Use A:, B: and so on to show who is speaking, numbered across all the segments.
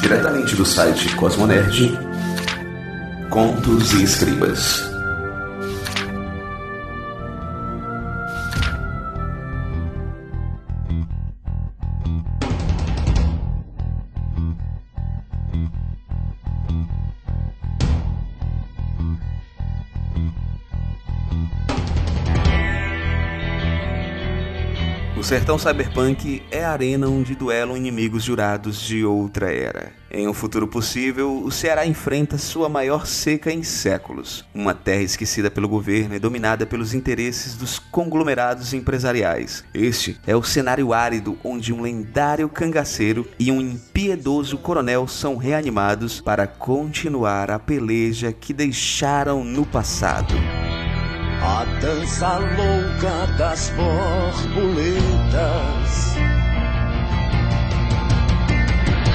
A: Diretamente do site Cosmonerd, Contos e Escribas. Sertão cyberpunk é a arena onde duelam inimigos jurados de outra era. Em um futuro possível, o Ceará enfrenta sua maior seca em séculos. Uma terra esquecida pelo governo e dominada pelos interesses dos conglomerados empresariais. Este é o cenário árido onde um lendário cangaceiro e um impiedoso coronel são reanimados para continuar a peleja que deixaram no passado.
B: A dança louca das borboletas.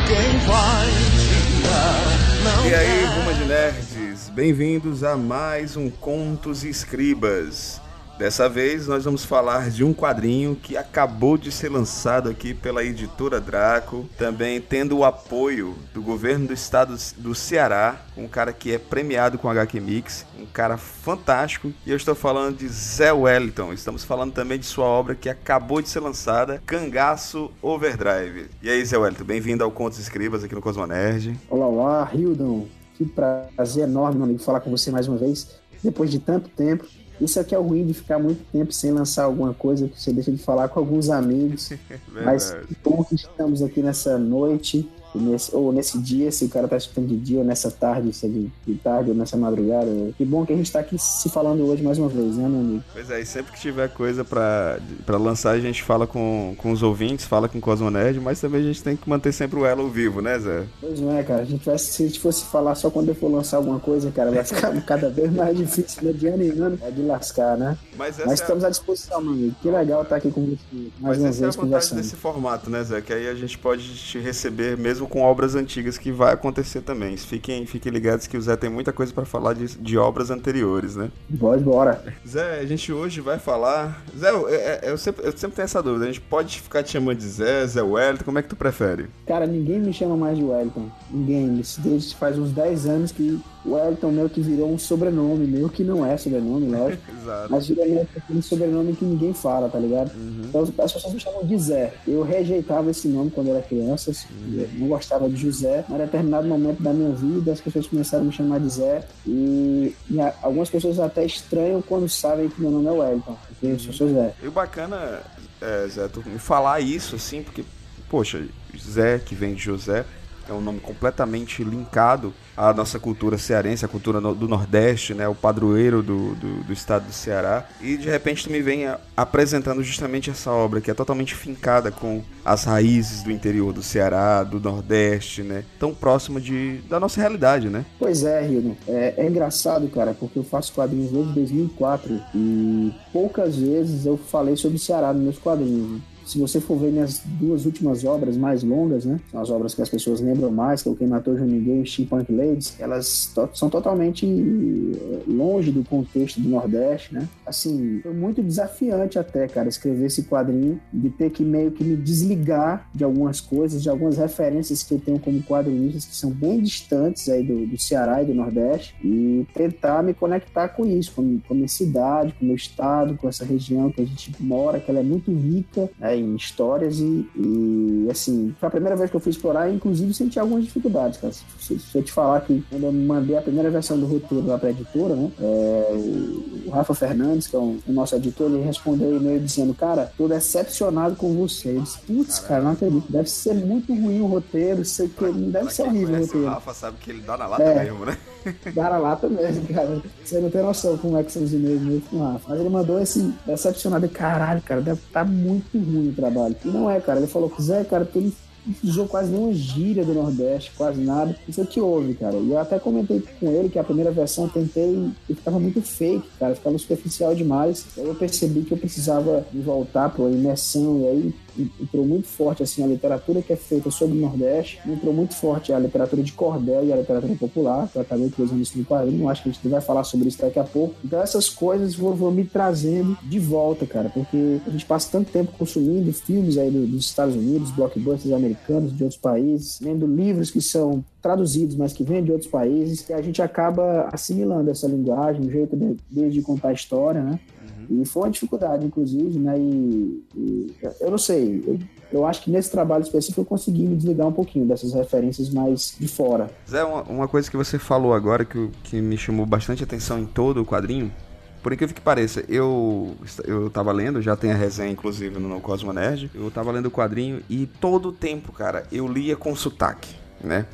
B: Quem vai tirar? Não
A: E aí. Ruma de Nerds, bem-vindos a mais um Contos e Escribas. Dessa vez nós vamos falar de um quadrinho que acabou de ser lançado aqui pela editora Draco, também tendo o apoio do governo do estado do Ceará, um cara que é premiado com HQ Mix, um cara fantástico, e eu estou falando de Zé Wellington. Estamos falando também de sua obra que acabou de ser lançada, Cangaço Overdrive. E aí, Zé Wellington, bem-vindo ao Contos Escribas aqui no Cosmonerd.
C: Olá, olá, Hildon. Que prazer enorme, meu amigo, falar com você mais uma vez, depois de tanto tempo. Isso aqui é o ruim de ficar muito tempo sem lançar alguma coisa, que você deixa de falar com alguns amigos. Mas
A: Verdade.
C: que bom que estamos aqui nessa noite, nesse- ou nesse dia, se o cara tá escutando de dia, ou nessa tarde, se é de, de tarde, ou nessa madrugada. Que bom que a gente tá aqui se falando hoje mais uma vez, né, meu amigo?
A: Pois é, e sempre que tiver coisa pra, pra lançar, a gente fala com, com os ouvintes, fala com o Cosmonerd, mas também a gente tem que manter sempre o elo vivo, né, Zé?
C: Pois não é, cara. A gente vai, se a gente fosse falar só quando eu for lançar alguma coisa, cara, vai ficar cada vez mais difícil, né? De ano em ano, é de lascar, né?
A: Mas
C: Mas
A: é,
C: estamos à disposição, meu amigo. Que legal estar aqui com você
A: mas
C: mais uma
A: essa é a
C: vez conversando.
A: desse formato, né, Zé? Que aí a gente pode te receber mesmo com obras antigas, que vai acontecer também. Fiquem, fiquem ligados que o Zé tem muita coisa pra falar de, de obras anteriores, né?
C: Pode, bora.
A: Zé, a gente hoje vai falar. Zé, eu, eu- eu sempre, eu sempre tenho essa dúvida. A gente pode ficar te chamando de Zé, Zé Wellington, como é que tu prefere?
C: Cara, ninguém me chama mais de Wellington. Ninguém. Isso Desde faz uns 10 anos que o Wellington meu que virou um sobrenome meu, que não é sobrenome, lógico.
A: Exato.
C: Mas virou meio que aquele sobrenome que ninguém fala, tá ligado? Então as pessoas me chamam de Zé. Eu rejeitava esse nome quando era criança, assim, eu não gostava de José. Mas em determinado momento da minha vida, as pessoas começaram a me chamar de Zé. E, e algumas pessoas até estranham quando sabem que meu nome é Wellington, porque eu sou Zé.
A: E o bacana, é, Zé, tu me falar isso assim, porque, poxa, Zé, que vem de José, é um nome completamente linkado à nossa cultura cearense, à cultura do Nordeste, né? O padroeiro do, do, do estado do Ceará. E de repente tu me vem a- apresentando justamente essa obra que é totalmente fincada com as raízes do interior do Ceará, do Nordeste, né? Tão próxima de, da nossa realidade, né?
C: Pois é, Hilton. É, é engraçado, cara, porque eu faço quadrinhos desde 2004 e poucas vezes eu falei sobre o Ceará nos meus quadrinhos. Se você for ver minhas duas últimas obras mais longas, né? São as obras que as pessoas lembram mais, que é o Quem Matou João Ninguém e Steampunk Ladies, elas to- são totalmente eh, longe do contexto do Nordeste, né? Assim, foi muito desafiante até, cara, escrever esse quadrinho, de ter que meio que me desligar de algumas coisas, de algumas referências que eu tenho como quadrinistas que são bem distantes aí do, do Ceará e do Nordeste e tentar me conectar com isso, com, com a minha cidade, com o meu estado, com essa região que a gente mora, que ela é muito rica né, em histórias e, e, assim, foi a primeira vez que eu fui explorar inclusive senti algumas dificuldades, cara. Se, se eu te falar que quando eu mandei a primeira versão do roteiro lá pra editora, né, é, o, o Rafa Fernandes, que é o, o nosso editor, ele respondeu um e-mail dizendo, cara, tô decepcionado com você. Eu disse, putz, cara, não acredito, deve ser muito ruim o roteiro, sei que não deve ser horrível o roteiro.
A: Rafa sabe que ele dá na lata
C: É.
A: mesmo, né?
C: Cara lá também, cara. Você não tem noção como é que são os e-mails meus com. Mas ele mandou esse decepcionado. Caralho, cara, deve estar muito ruim o trabalho. E não é, cara. Ele falou, Zé, cara, tu não usou quase nenhuma gíria do Nordeste, quase nada. Isso é que houve, cara. E eu até comentei com ele que a primeira versão eu tentei e ficava muito fake, cara. Ficava superficial demais. Aí eu percebi que eu precisava voltar pra imersão. E aí entrou muito forte assim a literatura que é feita sobre o Nordeste, entrou muito forte a literatura de cordel e a literatura popular, que eu acabei utilizando isso no quadrinho, acho que a gente vai falar sobre isso daqui a pouco. Então essas coisas vão, vão me trazendo de volta, cara, porque a gente passa tanto tempo consumindo filmes aí dos Estados Unidos, blockbusters americanos, de outros países, lendo livros que são traduzidos, mas que vêm de outros países, que a gente acaba assimilando essa linguagem, o jeito de, de contar a história, né? E foi uma dificuldade, inclusive, né? E, e eu não sei, eu, eu, acho que nesse trabalho específico eu consegui me desligar um pouquinho dessas referências mais de fora.
A: Zé, uma, uma coisa que você falou agora que, que me chamou bastante atenção em todo o quadrinho, por incrível que pareça, eu eu tava lendo, já tem a resenha inclusive no Cosmo Nerd, eu tava lendo o quadrinho e todo o tempo, cara, eu lia com sotaque né?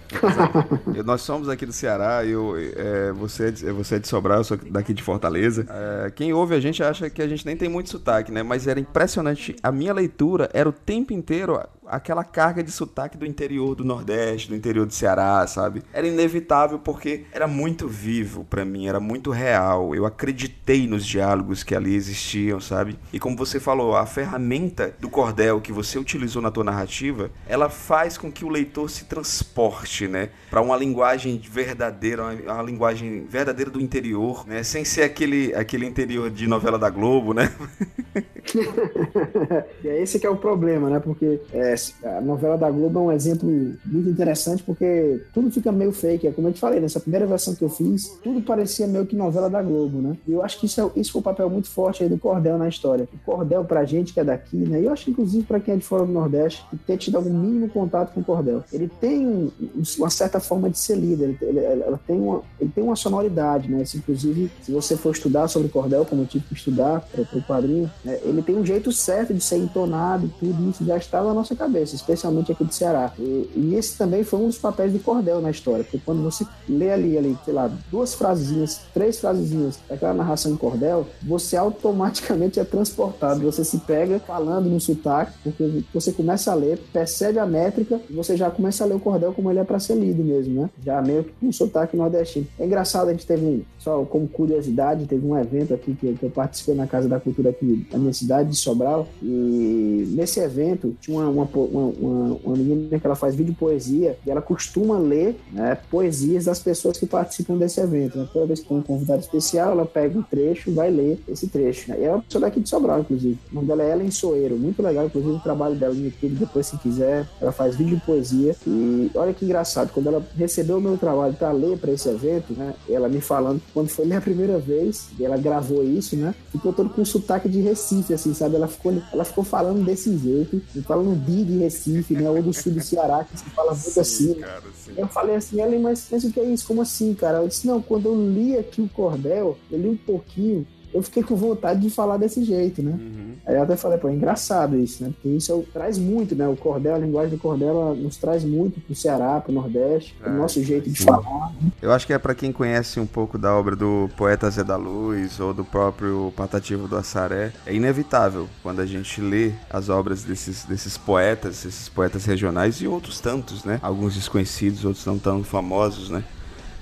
A: eu, nós somos aqui do Ceará, eu, é, você, é de, você é de Sobral, eu sou daqui de Fortaleza. É, quem ouve a gente acha que a gente nem tem muito sotaque, né? Mas era impressionante. A minha leitura era o tempo inteiro aquela carga de sotaque do interior do Nordeste, do interior do Ceará, sabe? Era inevitável porque era muito vivo para mim, era muito real. Eu acreditei nos diálogos que ali existiam, sabe? E como você falou, a ferramenta do cordel que você utilizou na tua narrativa, ela faz com que o leitor se transporte, né, para uma linguagem verdadeira, uma, uma, linguagem verdadeira do interior, né, sem ser aquele aquele interior de novela da Globo, né?
C: e é esse que é o problema, né? Porque é, a novela da Globo é um exemplo muito interessante porque tudo fica meio fake. É como eu te falei, nessa primeira versão que eu fiz, tudo parecia meio que novela da Globo, né? E eu acho que isso, é, isso foi um papel muito forte do Cordel na história. O Cordel, pra gente que é daqui, né? E eu acho inclusive para quem é de fora do Nordeste, que ter tido algum mínimo contato com o Cordel. Ele tem um, uma certa forma de ser líder, ele, ele, ela tem uma, ele tem uma sonoridade, né? inclusive, se você for estudar sobre Cordel, como eu tive que estudar para o quadrinho, né? ele tem um jeito certo de ser entonado e tudo isso já está na nossa cabeça cabeça, especialmente aqui do Ceará. E, e, esse também foi um dos papéis do cordel na história, porque quando você lê ali, ali sei lá, duas frasezinhas, três frasezinhas daquela narração em cordel, você automaticamente é transportado, você se pega falando no sotaque, porque você começa a ler, percebe a métrica, e você já começa a ler o cordel como ele é para ser lido mesmo, né? Já meio que com sotaque nordestino. É engraçado, a gente teve um, só como curiosidade, teve um evento aqui que, que eu participei na Casa da Cultura aqui da minha cidade, de Sobral, e nesse evento tinha uma, uma uma, uma, uma, menina que ela faz vídeo poesia e ela costuma ler né, poesias das pessoas que participam desse evento. Né? Toda vez que tem um convidado especial, ela pega um trecho e vai ler esse trecho. Né? E é uma pessoa daqui de Sobral, inclusive. O nome dela é Ellen Soeiro. Muito legal, inclusive, o trabalho dela no YouTube, depois se quiser. Ela faz vídeo poesia. E olha que engraçado, quando ela recebeu o meu trabalho para ler para esse evento, né, ela me falando que quando foi ler a primeira vez, ela gravou isso, né? Ficou todo com sotaque de Recife, assim, sabe? Ela ficou, ela ficou falando desse jeito, falando de de Recife, né? Ou do sul do Ceará, que se fala muito sim, assim. Cara, eu falei assim, Ellen, mas, mas o que é isso? Como assim, cara? Eu disse, não, quando eu li aqui o Cordel, eu li um pouquinho, eu fiquei com vontade de falar desse jeito, né? Uhum. Aí eu até falei, pô, é engraçado isso, né? Porque isso traz muito, né? O cordel, a linguagem do cordel, nos traz muito pro Ceará, pro Nordeste, é, o nosso jeito de falar. Né?
A: Eu acho que é para quem conhece um pouco da obra do poeta Zé da Luz ou do próprio Patativo do Assaré, é inevitável quando a gente lê as obras desses, desses poetas, esses poetas regionais e outros tantos, né? Alguns desconhecidos, outros não tão famosos, né?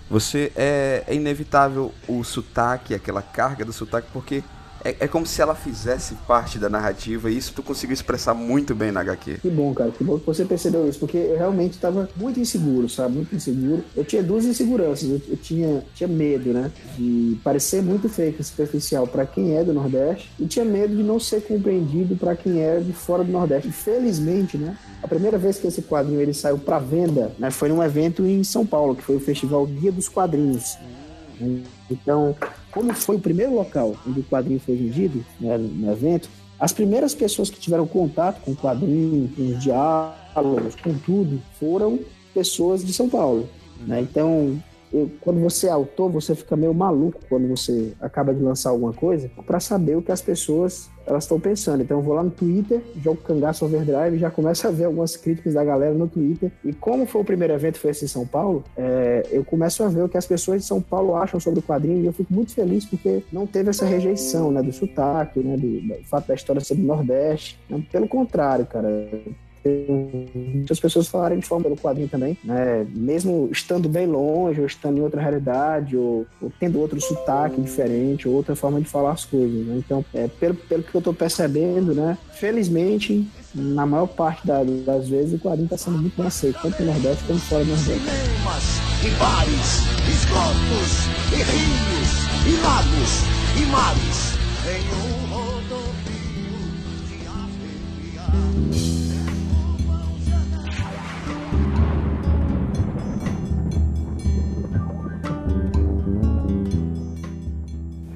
A: Você é, é inevitável o sotaque, aquela carga do sotaque, porque é, é, como se ela fizesse parte da narrativa e isso tu conseguiu expressar muito bem na HQ.
C: Que bom, cara, que bom que você percebeu isso, porque eu realmente estava muito inseguro, sabe? Muito inseguro. Eu tinha duas inseguranças. Eu, eu tinha, tinha medo, né? De parecer muito fake, superficial para quem é do Nordeste e tinha medo de não ser compreendido para quem é de fora do Nordeste. Felizmente, né? A primeira vez que esse quadrinho ele saiu para venda né, foi num evento em São Paulo, que foi o Festival Guia dos Quadrinhos. Então, como foi o primeiro local onde o quadrinho foi vendido, né, no evento, as primeiras pessoas que tiveram contato com o quadrinho, com os diálogos, com tudo, foram pessoas de São Paulo. Né? Então, eu, quando você é autor, você fica meio maluco quando você acaba de lançar alguma coisa para saber o que as pessoas elas estão pensando. Então eu vou lá no Twitter, jogo Cangaço Overdrive já começo a ver algumas críticas da galera no Twitter. E como foi o primeiro evento, foi esse em São Paulo, é, eu começo a ver o que as pessoas de São Paulo acham sobre o quadrinho e eu fico muito feliz porque não teve essa rejeição, né, do sotaque, né, do, do fato da história ser do Nordeste. Pelo contrário, cara, muitas pessoas falarem de forma pelo quadrinho também, né? Mesmo estando bem longe, ou estando em outra realidade, ou, ou tendo outro sotaque diferente, ou outra forma de falar as coisas, né? Então, é, pelo, pelo que eu tô percebendo, né? Felizmente, na maior parte da, das vezes, o quadrinho está sendo muito bem aceito, tanto no Nordeste quanto fora do Nordeste.
B: Cinemas, e bares, esgotos, e rios, e lagos, e mares. Em um rodovio de arrepiar.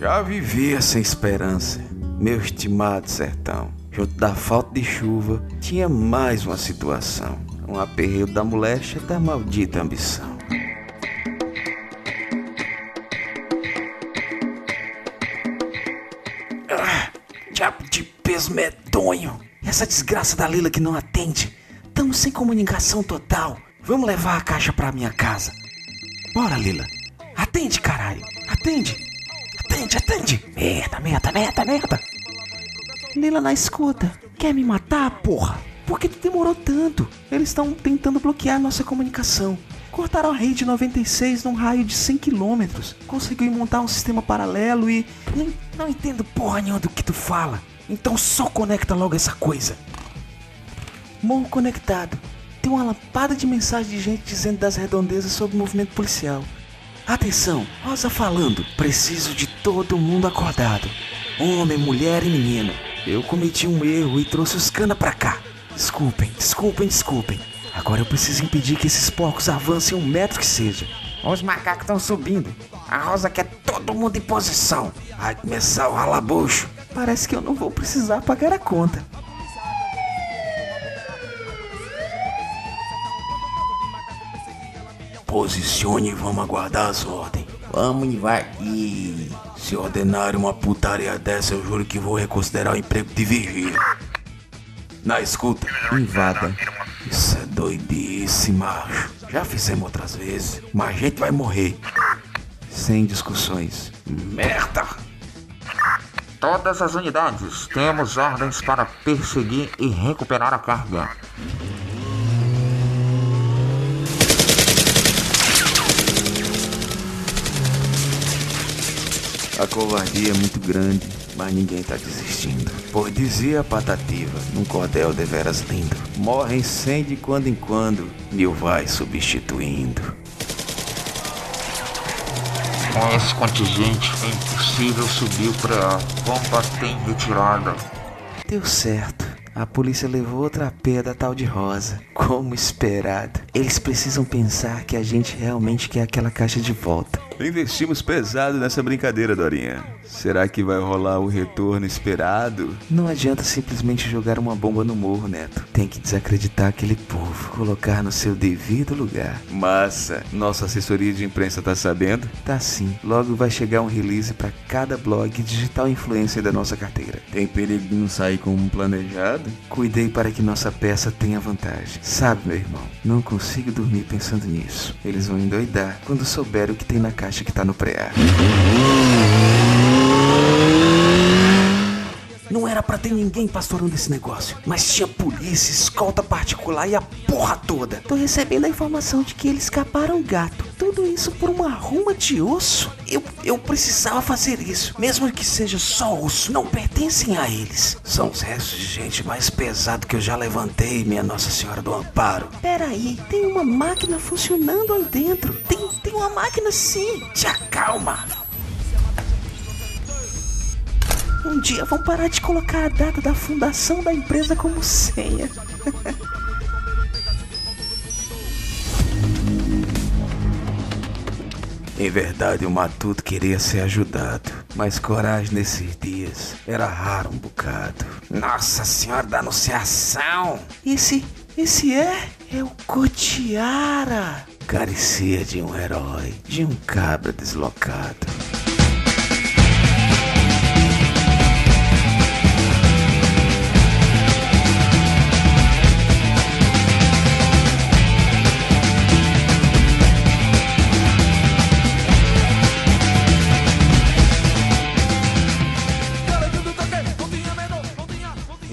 D: Já vivia sem esperança, meu estimado sertão. Junto da falta de chuva, tinha mais uma situação. Um aperreio da molecha da maldita ambição. Ah, diabo de peso medonho. Essa desgraça da Lila que não atende. Tamo sem comunicação total. Vamos levar a caixa pra minha casa. Bora, Lila. Atende, caralho. Atende. Atende, atende. Merda, merda, merda, merda. Lila na escuta. Quer me matar, porra? Por que tu demorou tanto? Eles estão tentando bloquear nossa comunicação. Cortaram a rede 96 num raio de 100 quilômetros. Conseguiu montar um sistema paralelo e. Não, não entendo porra nenhuma do que tu fala. Então só conecta logo essa coisa. Morro conectado. Tem uma lapada de mensagem de gente dizendo das redondezas sobre o movimento policial. Atenção, Rosa falando. Preciso de todo mundo acordado. Homem, mulher e menino. Eu cometi um erro e trouxe os cana pra cá. Desculpem, desculpem, desculpem. Agora eu preciso impedir que esses porcos avancem um metro que seja. Os macacos estão subindo. A Rosa quer todo mundo em posição. Vai começar o ralabucho. Parece que eu não vou precisar pagar a conta. Posicione e vamos aguardar as ordens. Vamos invadir. Se ordenarem uma putaria dessa, eu juro que vou reconsiderar o emprego de vigia. Na escuta, invada. Isso é doidice, macho. Já fizemos outras vezes, mas a gente vai morrer. Sem discussões. Merda!
E: Todas as unidades, temos ordens para perseguir e recuperar a carga.
D: A covardia é muito grande, mas ninguém tá desistindo. Pois dizia a patativa, num cordel deveras lindo. Morrem cem de quando em quando, mil vai substituindo.
E: Com esse contingente, é impossível subir o preá. Combater em retirada.
D: Deu certo. A polícia levou outra pé da tal de Rosa. Como esperado. Eles precisam pensar que a gente realmente quer aquela caixa de volta. Investimos pesado nessa brincadeira, Dorinha. Será que vai rolar o retorno esperado? Não adianta simplesmente jogar uma bomba no morro, Neto. Tem que desacreditar aquele povo, colocar no seu devido lugar. Massa! Nossa assessoria de imprensa tá sabendo? Tá sim. Logo vai chegar um release para cada blog digital influencer da nossa carteira. Tem perigo de não sair como planejado? Cuidei para que nossa peça tenha vantagem. Sabe, meu irmão, não consigo dormir pensando nisso. Eles vão endoidar quando souberem o que tem na caixa que tá no pré Não era pra ter ninguém pastorando esse negócio, mas tinha polícia, escolta particular e a porra toda. Tô recebendo a informação de que eles escaparam gato. Tudo isso por uma ruma de osso. Eu, eu precisava fazer isso, mesmo que seja só osso. Não pertencem a eles. São os restos de gente mais pesado que eu já levantei, minha Nossa Senhora do Amparo. Peraí, tem uma máquina funcionando aí dentro. Tem, tem uma máquina sim. Te acalma. Um dia vão parar de colocar a data da fundação da empresa como senha. Em verdade, o Matuto queria ser ajudado, mas coragem nesses dias era raro um bocado. Nossa Senhora da Anunciação! Esse, esse é? É o Cotiara! Carecia de um herói, de um cabra deslocado.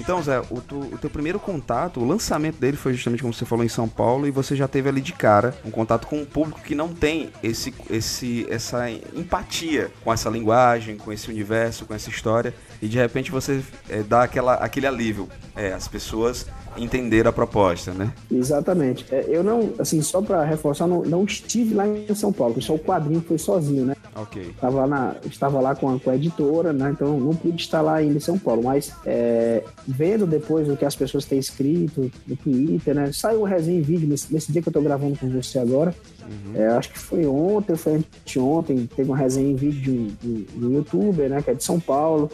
D: Então
A: Zé, o, tu, o, teu primeiro contato, o lançamento dele foi justamente como você falou em São Paulo e você já teve ali de cara um contato com um público que não tem esse, esse, essa empatia com essa linguagem, com esse universo, com essa história e de repente você é, dá aquela, aquele alívio. É, as pessoas entender a proposta, né?
C: Exatamente. É, eu não, assim, só para reforçar, não, não, estive lá em São Paulo, só o quadrinho foi sozinho, né?
A: Ok.
C: Estava, na, estava lá com a, com a editora, né? Então não pude estar lá ainda em São Paulo, mas é, vendo depois o que as pessoas têm escrito no Twitter, né? Saiu um resenha em vídeo nesse, nesse, dia que eu tô gravando com você agora. Uhum. É, acho que foi ontem, foi anteontem, teve uma resenha em vídeo do youtuber, né? Que é de São Paulo.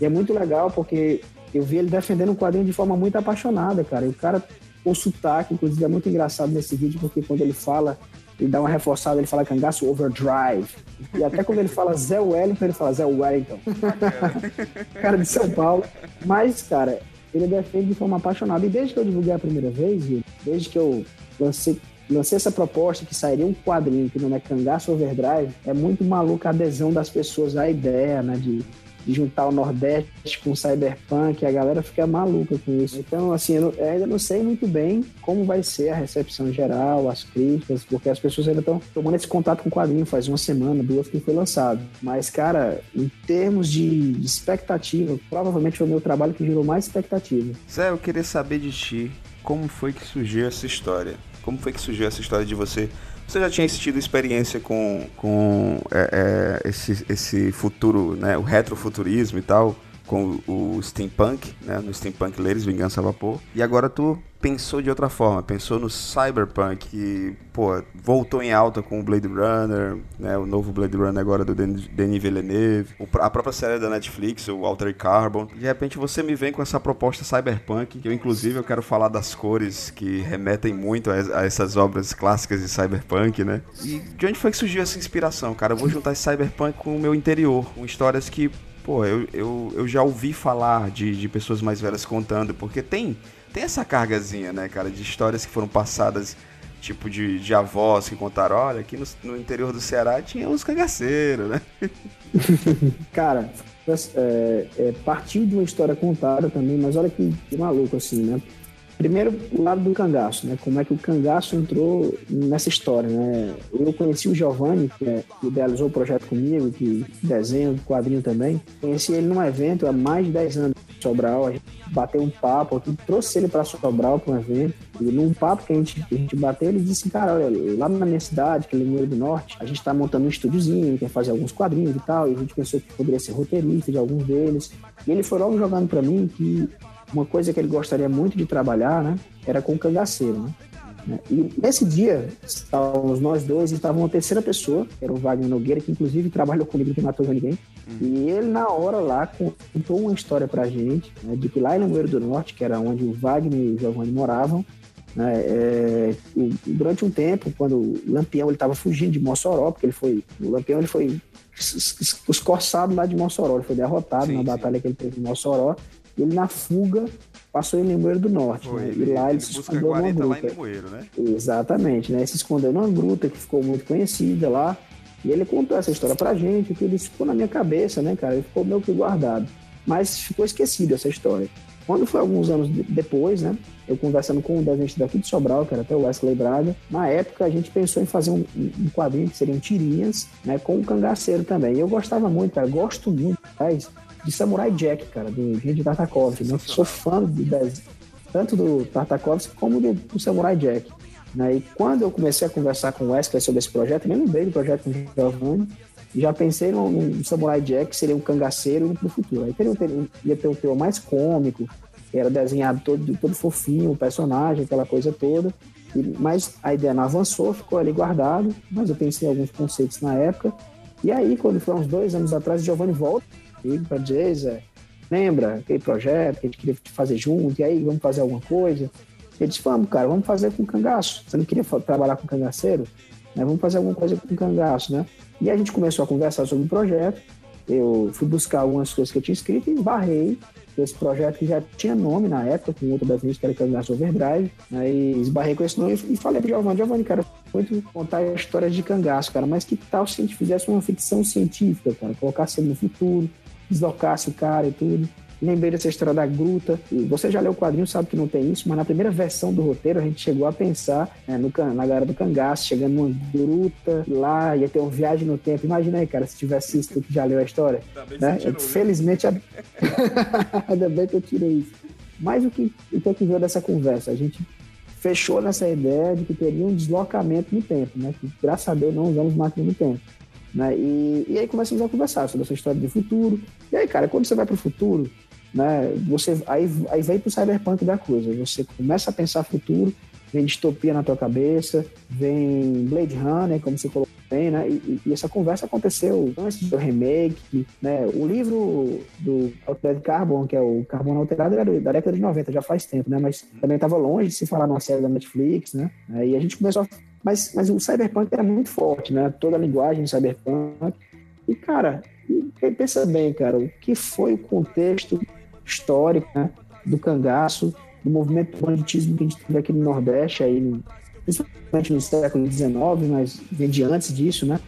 C: E é muito legal porque eu vi ele defendendo o quadrinho de forma muito apaixonada, cara. E o cara, o sotaque, inclusive, é muito engraçado nesse vídeo, porque quando ele fala, ele dá uma reforçada, ele fala cangaço overdrive. E até quando ele fala Zé Wellington, ele fala Zé Wellington. cara de São Paulo. Mas, cara, ele defende de forma apaixonada. E desde que eu divulguei a primeira vez, desde que eu lancei, lancei essa proposta que sairia um quadrinho que não é Cangaço Overdrive, é muito maluca a adesão das pessoas à ideia, né? De, de juntar o Nordeste com o Cyberpunk, a galera fica maluca com isso. Então, assim, eu, eu, ainda não sei muito bem como vai ser a recepção geral, as críticas, porque as pessoas ainda estão tomando esse contato com o quadrinho faz uma semana, duas que foi lançado. Mas, cara, em termos de, de expectativa, provavelmente foi o meu trabalho que gerou mais expectativa.
A: Zé, eu queria saber de ti como foi que surgiu essa história. Como foi que surgiu essa história de você você já tinha tido experiência com, com é, é, esse, esse futuro, né, o retrofuturismo e tal, com o steampunk, né, no Steampunk Ladies, Vingança a Vapor, e agora tu pensou de outra forma, pensou no Cyberpunk, que, pô, voltou em alta com o Blade Runner, né, o novo Blade Runner agora do Denis Villeneuve, a própria série da Netflix, o Altered Carbon. De repente você me vem com essa proposta Cyberpunk, que eu inclusive eu quero falar das cores que remetem muito a, a essas obras clássicas de Cyberpunk, né? E de onde foi que surgiu essa inspiração, cara? Eu vou juntar esse Cyberpunk com o meu interior, com histórias que, pô, eu, eu, eu já ouvi falar de, de pessoas mais velhas contando, porque tem tem essa cargazinha, né, cara, de histórias que foram passadas, tipo de, de avós que contaram, olha, aqui no, no interior do Ceará tinha uns cangaceiros, né?
C: cara, é, é, partiu de uma história contada também, mas olha que, que maluco assim, né? Primeiro, o lado do cangaço, né? Como é que o cangaço entrou nessa história, né? Eu conheci o Giovanni, que, é, idealizou o projeto comigo, que desenha quadrinho também. Conheci ele num evento há mais de 10 anos em Sobral. A gente bateu um papo aqui, trouxe ele para Sobral para um evento. E num papo que a gente, a gente bateu, ele disse cara, olha, lá na minha cidade, que é Limoeiro do Norte, a gente está montando um estúdiozinho, quer fazer alguns quadrinhos e tal, e a gente pensou que poderia ser roteirista de alguns deles. E ele foi logo jogando para mim que uma coisa que ele gostaria muito de trabalhar, né, era com o cangaceiro, né? E nesse dia, estávamos nós dois e estava uma terceira pessoa, que era o Wagner Nogueira, que inclusive trabalhou comigo que matou ninguém. Uhum. E ele, na hora lá, contou uma história pra gente, né, de que lá em Lamoeiro do Norte, que era onde o Wagner e o Giovanni moravam, né, é, durante um tempo, quando o Lampião estava fugindo de Mossoró, porque ele foi, o Lampião ele foi escorçado lá de Mossoró, ele foi derrotado sim, na batalha sim. que ele teve em Mossoró, ele na fuga passou em Limoeiro do Norte, Foi, né?
A: ele, e lá ele, ele se escondeu numa gruta. Lá em Limoeiro, né?
C: Exatamente, né? Se escondeu numa gruta que ficou muito conhecida lá. E ele contou essa história pra gente, que ele ficou na minha cabeça, né, cara? Ele ficou meio que guardado. Mas ficou esquecido essa história. Quando foi alguns anos depois, né? Eu conversando com um desenhista daqui de Sobral, que era até o Wesley Braga, na época a gente pensou em fazer um, um quadrinho que seriam tirinhas, né? Com um cangaceiro também. E eu gostava muito, cara. Gosto muito, faz de Samurai Jack, cara, do Gente Tartakovsky. Né? Sou fã do tanto do Tartakovsky como do, do Samurai Jack. Né? E quando eu comecei a conversar com o Wesley sobre esse projeto, nem lembrei do projeto com o Giovanni, já pensei no, no, Samurai Jack, que seria um cangaceiro para o futuro. Aí teria, teria, ia ter um teor mais cômico, era desenhado todo, todo fofinho, o personagem, aquela coisa toda. E, mas a ideia não avançou, ficou ali guardado, mas eu pensei em alguns conceitos na época. E aí, quando foi uns dois anos atrás, o Giovanni volta comigo para dizer, Zé, lembra aquele projeto que a gente queria fazer junto, e aí vamos fazer alguma coisa? Ele disse, vamos, cara, vamos fazer com cangaço. Você não queria trabalhar com cangaceiro? Né? Vamos fazer alguma coisa com cangaço, né? E a gente começou a conversar sobre o projeto. Eu fui buscar algumas coisas que eu tinha escrito e barrei esse projeto que já tinha nome na época, com outro desenho que era Cangaço Overdrive. Aí né? esbarrei com esse nome e falei pro Giovanni, Giovanni, cara, muito contar a história de cangaço, cara, mas que tal se a gente fizesse uma ficção científica, cara, colocasse ele no futuro, deslocasse o cara e tudo. lembrei dessa história da gruta. E você já leu o quadrinho, sabe que não tem isso, mas na primeira versão do roteiro a gente chegou a pensar né, no, na galera do cangaço, chegando numa gruta, lá ia ter uma viagem no tempo. Imagina aí, cara, se tivesse isso, tu que já leu a história. Né? Tirou, Felizmente, a... ainda bem que eu tirei isso. Mas o que, o que é que veio dessa conversa? A gente fechou nessa ideia de que teria um deslocamento no tempo, né? Que, graças a Deus, não usamos máquina do tempo. Né? E, e aí começamos a conversar sobre essa história do futuro. E aí, cara, quando você vai para o futuro, né, você, aí, aí vem para o cyberpunk da coisa. Você começa a pensar futuro, vem distopia na tua cabeça, vem Blade Runner, como você colocou bem, né? E, e essa conversa aconteceu antes do remake, né? O livro do Altered Carbon, que é o Carbono Alterado, era da década de 90, já faz tempo, né? Mas também estava longe de se falar numa série da Netflix, né? E a gente começou a... Mas, mas o cyberpunk era muito forte, né? Toda a linguagem do cyberpunk. E, cara, pensa bem, cara, o que foi o contexto histórico né, do cangaço, do movimento do banditismo que a gente teve aqui no Nordeste, aí, principalmente no século XIX, mas vem de antes disso, né?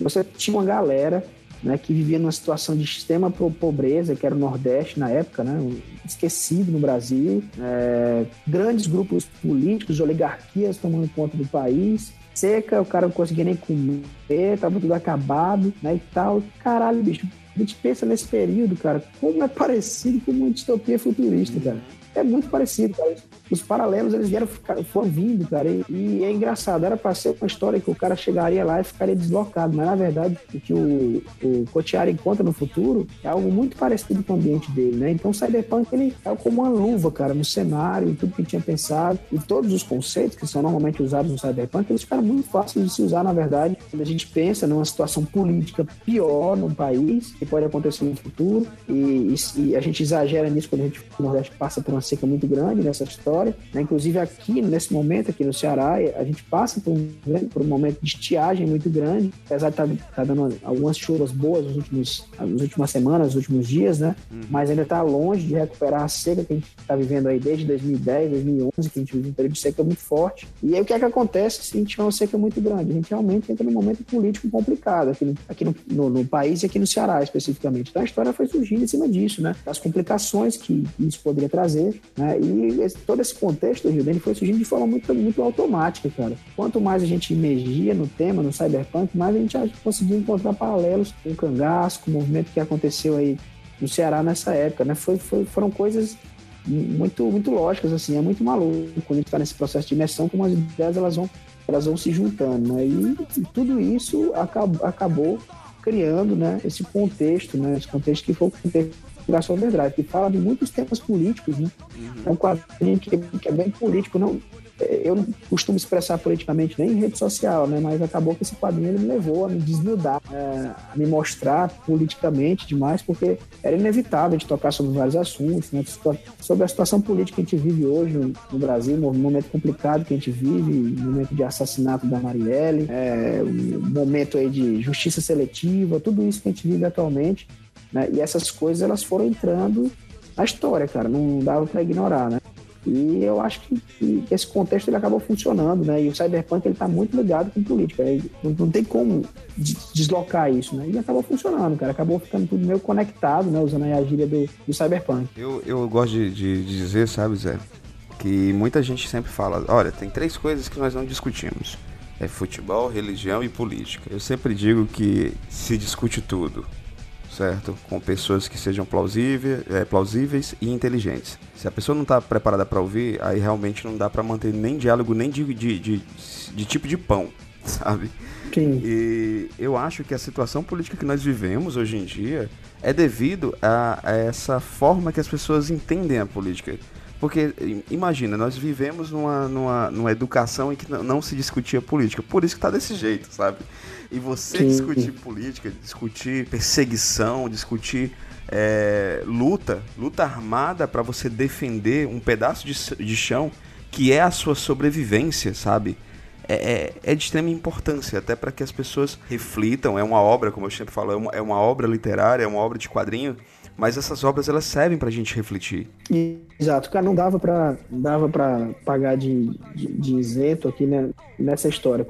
C: Você tinha uma galera né, que vivia numa situação de extrema pobreza, que era o Nordeste na época, né, esquecido no Brasil, é, grandes grupos políticos, oligarquias tomando conta do país, seca, o cara não conseguia nem comer, tava tudo acabado, né, e tal. Caralho, bicho, a gente pensa nesse período, cara, como é parecido com uma distopia futurista, cara. É muito parecido, cara os paralelos eles vieram, foram vindo, cara. E, e, é engraçado, era para ser uma história que o cara chegaria lá e ficaria deslocado, mas na verdade o que o, o encontra no futuro é algo muito parecido com o ambiente dele, né? Então o Cyberpunk ele é como uma luva, cara, no cenário, tudo que tinha pensado, e todos os conceitos que são normalmente usados no Cyberpunk, eles ficaram muito fáceis de se usar, na verdade, quando a gente pensa numa situação política pior no país, que pode acontecer no futuro, e, e, e a gente exagera nisso quando a gente no Nordeste passa por uma seca muito grande nessa história história. Né? Inclusive aqui, nesse momento, aqui no Ceará, a gente passa por um, né, por um momento de estiagem muito grande, apesar de estar tá, tá dando algumas chuvas boas nos últimos, nas últimas semanas, nos últimos dias, né? Uhum. Mas ainda está longe de recuperar a seca que a gente está vivendo aí desde 2010, 2011, que a gente vive um período de seca muito forte. E aí o que é que acontece se a gente tiver uma seca muito grande? A gente realmente entra num momento político complicado aqui, no, aqui no, no, no país e aqui no Ceará especificamente. Então a história foi surgindo em cima disso, né? Das complicações que isso poderia trazer, né? E esse, todo esse contexto, Rio, ele foi surgindo de forma muito, muito automática, cara. Quanto mais a gente emergia no tema, no cyberpunk, mais a gente conseguia encontrar paralelos com o cangaço, com o movimento que aconteceu aí no Ceará nessa época, né? Foi, foi, foram coisas muito, muito lógicas, assim, é muito maluco quando a gente está nesse processo de imersão, como as ideias elas vão, elas vão se juntando, né? E, e tudo isso acabou, acabou criando, né, esse contexto, né, esse contexto que foi o contexto Graça Overdrive, que fala de muitos temas políticos, né? Uhum. É um quadrinho que, que é bem político, não eu não costumo expressar politicamente nem em rede social, né? Mas acabou que esse quadrinho ele me levou a me desnudar, é, a me mostrar politicamente demais, porque era inevitável de tocar sobre vários assuntos, né? Sobre a situação política que a gente vive hoje no, no Brasil, um momento complicado que a gente vive, um momento de assassinato da Marielle, é, um momento aí de justiça seletiva, tudo isso que a gente vive atualmente. Né? E essas coisas elas foram entrando na história, cara, não dava para ignorar, né? E eu acho que, que, esse contexto ele acabou funcionando, né? E o cyberpunk ele está muito ligado com política, não, não, tem como deslocar isso, né? E acabou funcionando, cara, acabou ficando tudo meio conectado, né? Usando a gíria do, do cyberpunk.
A: Eu, eu gosto de, de, de dizer, sabe, Zé, que muita gente sempre fala, olha, tem três coisas que nós não discutimos. É futebol, religião e política. Eu sempre digo que se discute tudo certo? Com pessoas que sejam plausíveis, é, plausíveis e inteligentes. Se a pessoa não está preparada para ouvir, aí realmente não dá para manter nem diálogo, nem de, de, de, de, tipo de pão, sabe?
C: Sim.
A: E eu acho que a situação política que nós vivemos hoje em dia é devido a, a essa forma que as pessoas entendem a política. Porque, imagina, nós vivemos numa, numa, numa educação em que não se discutia política. Por isso que tá desse jeito, sabe? E você Sim. discutir política, discutir perseguição, discutir é, luta, luta armada para você defender um pedaço de, de chão que é a sua sobrevivência, sabe? É, é, é, de extrema importância, até para que as pessoas reflitam. É uma obra, como eu sempre falo, é uma, é uma obra literária, é uma obra de quadrinho mas essas obras elas servem pra gente refletir.
C: Exato, cara, não dava pra, dava pra pagar de, de, de isento aqui né, nessa história.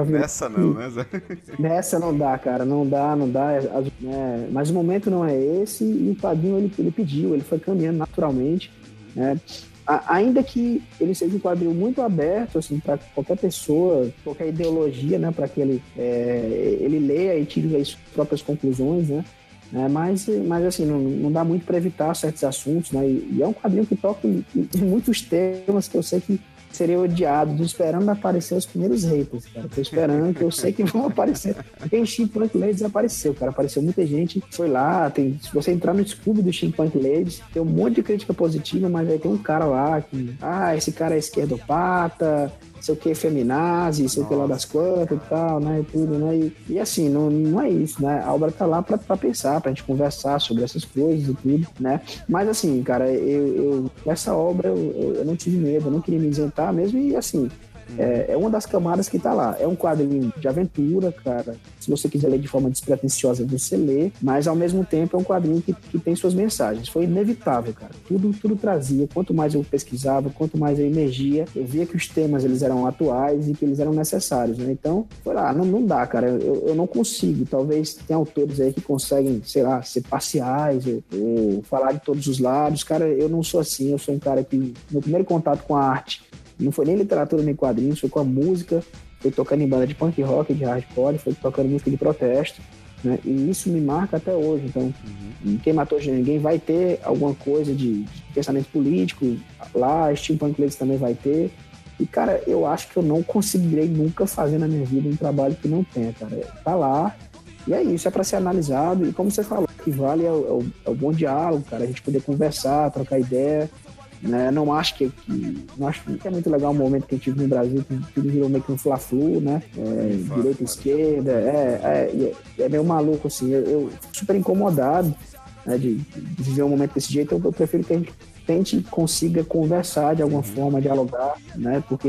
C: a vi.
A: Nessa não, né?
C: Nessa não dá, cara, não dá, não dá. É, mas o momento não é esse e o quadrinho ele, ele pediu, ele foi caminhando naturalmente, né? A- ainda que ele seja um quadrinho muito aberto, assim, para qualquer pessoa, qualquer ideologia, né, para que ele, é, ele leia e tire as próprias conclusões, né? É, mas, mas assim, não, não dá muito para evitar certos assuntos, né? E, e é um quadrinho que toca em, em muitos temas que eu sei que seria odiado, esperando aparecer os primeiros haters, cara. Tô esperando, que eu sei que vão aparecer. Porque Steampunk Ladies apareceu, cara. Apareceu muita gente, foi lá, tem, se você entrar no Scooby do Steampunk Ladies, tem um monte de crítica positiva, mas aí tem um cara lá que, ah, esse cara é esquerdopata, sei o que, feminazi, sei o que lá das quantas e tal, né, e tudo, né, e, e assim, não, não é isso, né, a obra tá lá pra, pra pensar, pra gente conversar sobre essas coisas e tudo, né, mas assim, cara, eu, eu essa obra eu, eu- eu não tive medo, eu não queria me isentar mesmo, e assim, é, é uma das camadas que tá lá. É um quadrinho de aventura, cara. Se você quiser ler de forma despretensiosa, você lê. Mas, ao mesmo tempo, é um quadrinho que, que tem suas mensagens. Foi inevitável, cara. Tudo, tudo trazia. Quanto mais eu pesquisava, quanto mais eu emergia, eu via que os temas eles eram atuais e que eles eram necessários, né? Então, foi lá. Não, não dá, cara. Eu, eu não consigo. Talvez tenha autores aí que conseguem, sei lá, ser parciais ou, ou falar de todos os lados. Cara, eu não sou assim. Eu sou um cara que, meu primeiro contato com a arte não foi nem literatura nem quadrinhos, foi com a música, foi tocando em banda de punk rock, de hardcore, foi tocando música de protesto, né? E isso me marca até hoje. Então, quem matou ninguém vai ter alguma coisa de, de pensamento político lá, Steampunk Ladies também vai ter. E, cara, eu acho que eu não conseguirei nunca fazer na minha vida um trabalho que não tenha, cara. Tá lá, e é isso, é para ser analisado. E como você falou, o que vale é o, é o- é o bom diálogo, cara. A gente poder conversar, trocar ideia. Né? Não acho que, que- não acho que é muito legal o momento que a gente vive no Brasil, que tudo virou meio que um fla-flu, né? É, direita e esquerda, é, é, é, é meio maluco, assim. Eu, eu fico super incomodado né, de, de viver um momento desse jeito. Eu, eu prefiro que a gente tente consiga conversar de alguma forma, dialogar, né? Porque